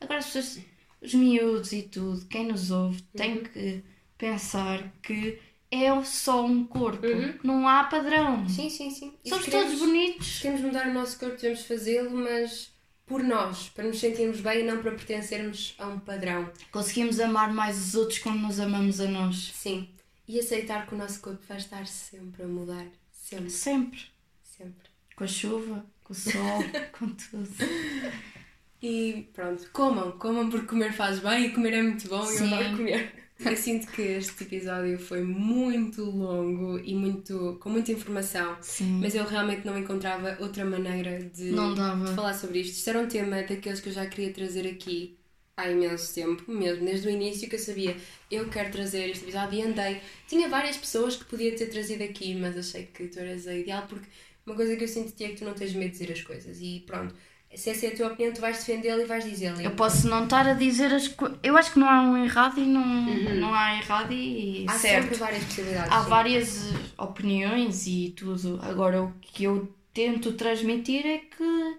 [SPEAKER 2] Agora, as pessoas, os miúdos e tudo, quem nos ouve, tem que pensar que é só um corpo, não há padrão.
[SPEAKER 1] Sim, sim, sim.
[SPEAKER 2] Somos todos bonitos.
[SPEAKER 1] Queremos mudar o nosso corpo, devemos fazê-lo, mas por nós, para nos sentirmos bem e não para pertencermos a um padrão.
[SPEAKER 2] Conseguimos amar mais os outros quando nos amamos a nós.
[SPEAKER 1] Sim. E aceitar que o nosso corpo vai estar sempre a mudar. Sempre,
[SPEAKER 2] Sempre.
[SPEAKER 1] sempre.
[SPEAKER 2] Com a chuva, com o sol, com tudo.
[SPEAKER 1] E pronto, comam, comam porque comer faz bem e comer é muito bom e eu
[SPEAKER 2] Sim.
[SPEAKER 1] adoro comer. Eu sinto que este episódio foi muito longo e muito, com muita informação,
[SPEAKER 2] Sim.
[SPEAKER 1] mas eu realmente não encontrava outra maneira de, de falar sobre isto. Isto era um tema daqueles que eu já queria trazer aqui há imenso tempo, mesmo desde o início que eu sabia eu quero trazer este episódio e andei. Tinha várias pessoas que podia ter trazido aqui, mas achei que tu eras a ideal porque uma coisa que eu sinto de ti é que tu não tens medo de dizer as coisas e pronto. Se essa é a tua opinião, tu vais defendê-la e vais dizê-la.
[SPEAKER 2] Eu posso não estar a dizer as coisas. Eu acho que não há um errado e não, não há errado e
[SPEAKER 1] Uhum. Há
[SPEAKER 2] certo.
[SPEAKER 1] sempre várias possibilidades.
[SPEAKER 2] Há
[SPEAKER 1] sim.
[SPEAKER 2] várias eh, opiniões e tudo. Agora, o que eu tento transmitir é que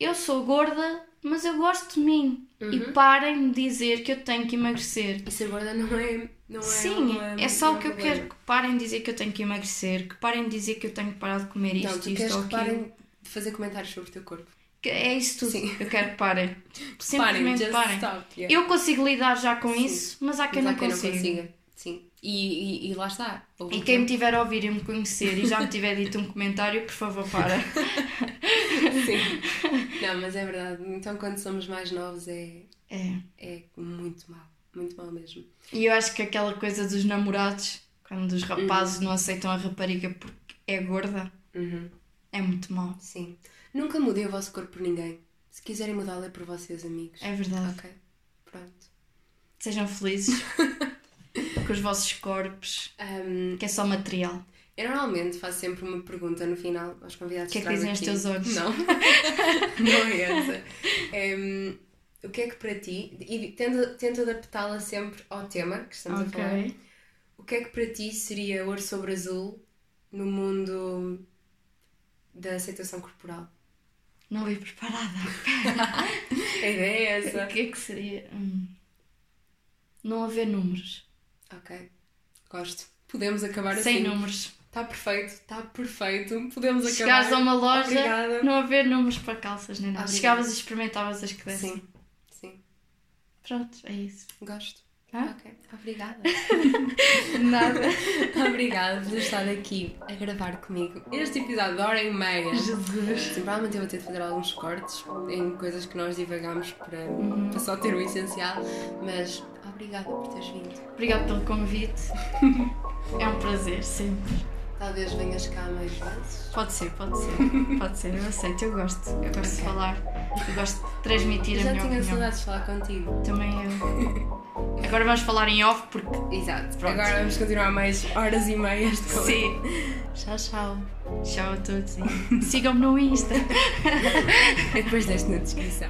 [SPEAKER 2] eu sou gorda, mas eu gosto de mim.
[SPEAKER 1] Uhum.
[SPEAKER 2] E parem de dizer que eu tenho que emagrecer.
[SPEAKER 1] E ser gorda não é. Não é
[SPEAKER 2] Sim,
[SPEAKER 1] uma-
[SPEAKER 2] é só o que eu
[SPEAKER 1] problema.
[SPEAKER 2] quero. Que parem de dizer que eu tenho que emagrecer. Que parem de dizer que eu tenho que parar de comer isto,
[SPEAKER 1] Não,
[SPEAKER 2] isto
[SPEAKER 1] queres
[SPEAKER 2] ou aquilo.
[SPEAKER 1] parem de fazer comentários sobre o teu corpo.
[SPEAKER 2] É isso tudo.
[SPEAKER 1] Sim.
[SPEAKER 2] Eu quero que parem. Simplesmente
[SPEAKER 1] just
[SPEAKER 2] parem.
[SPEAKER 1] stop, yeah.
[SPEAKER 2] Eu consigo lidar já com isso, mas há quem,
[SPEAKER 1] Mas há
[SPEAKER 2] não,
[SPEAKER 1] quem
[SPEAKER 2] consiga.
[SPEAKER 1] não consiga. Sim. E, e, e lá está.
[SPEAKER 2] E quem me
[SPEAKER 1] tempo-
[SPEAKER 2] tiver a ouvir e me conhecer e já me tiver dito um comentário, por favor, para.
[SPEAKER 1] Sim. Não, mas é verdade. Então quando somos mais novos é,
[SPEAKER 2] É.
[SPEAKER 1] é muito mal. Muito mal mesmo.
[SPEAKER 2] E eu acho que aquela coisa dos namorados, quando os rapazes não aceitam a rapariga porque é gorda,
[SPEAKER 1] Uhum.
[SPEAKER 2] é muito mau.
[SPEAKER 1] Sim. Nunca mudei o vosso corpo por ninguém. Se quiserem mudá-lo é por vocês, amigos.
[SPEAKER 2] É verdade.
[SPEAKER 1] Ok. Pronto.
[SPEAKER 2] Sejam felizes com os vossos corpos,
[SPEAKER 1] Ahm,
[SPEAKER 2] que é só material.
[SPEAKER 1] eu normalmente faço sempre uma pergunta no final aos convidados
[SPEAKER 2] O que é que dizem os
[SPEAKER 1] aqui.
[SPEAKER 2] teus olhos?
[SPEAKER 1] Não. não é essa. Ahm, o que é que para ti, e tento, tento adaptá-la sempre ao tema que estamos a falar, o que é que para ti seria ouro sobre azul no mundo da aceitação corporal?
[SPEAKER 2] Não vim preparada.
[SPEAKER 1] A ideia é
[SPEAKER 2] O
[SPEAKER 1] essa.
[SPEAKER 2] que é que seria? Hum. Não haver números.
[SPEAKER 1] Ok. Gosto. Podemos acabar
[SPEAKER 2] Sem
[SPEAKER 1] assim.
[SPEAKER 2] números.
[SPEAKER 1] Está perfeito, está perfeito. Podemos acabar.
[SPEAKER 2] Chegares a uma loja,
[SPEAKER 1] Obrigada.
[SPEAKER 2] não haver números para calças nem nada.
[SPEAKER 1] Obrigada.
[SPEAKER 2] Chegavas e experimentavas as que dessem.
[SPEAKER 1] Sim, sim.
[SPEAKER 2] Pronto, é isso.
[SPEAKER 1] Gosto.
[SPEAKER 2] Hã?
[SPEAKER 1] Ok. Obrigada.
[SPEAKER 2] Nada.
[SPEAKER 1] Obrigada por estar aqui a gravar comigo este episódio de hora e meia.
[SPEAKER 2] Jesus.
[SPEAKER 1] Sim, provavelmente eu vou ter de fazer alguns cortes em coisas que nós divagamos para,
[SPEAKER 2] Uhum.
[SPEAKER 1] para só ter o essencial, mas obrigada por teres vindo.
[SPEAKER 2] Obrigada pelo convite. É um prazer, sempre.
[SPEAKER 1] Talvez venhas cá mais vezes.
[SPEAKER 2] Pode ser, pode ser. Pode ser, eu aceito, eu gosto. Eu gosto de
[SPEAKER 1] Ok.
[SPEAKER 2] falar. Eu gosto de transmitir a
[SPEAKER 1] já
[SPEAKER 2] minha
[SPEAKER 1] tinha
[SPEAKER 2] opinião.
[SPEAKER 1] saudades de falar contigo.
[SPEAKER 2] Também eu. Agora vamos falar em off porque.
[SPEAKER 1] Exato.
[SPEAKER 2] Pronto.
[SPEAKER 1] Agora vamos continuar mais horas e meias de.
[SPEAKER 2] Sim.
[SPEAKER 1] Tchau, tchau.
[SPEAKER 2] Tchau a todos sigam-me no Insta.
[SPEAKER 1] E depois deixo na descrição.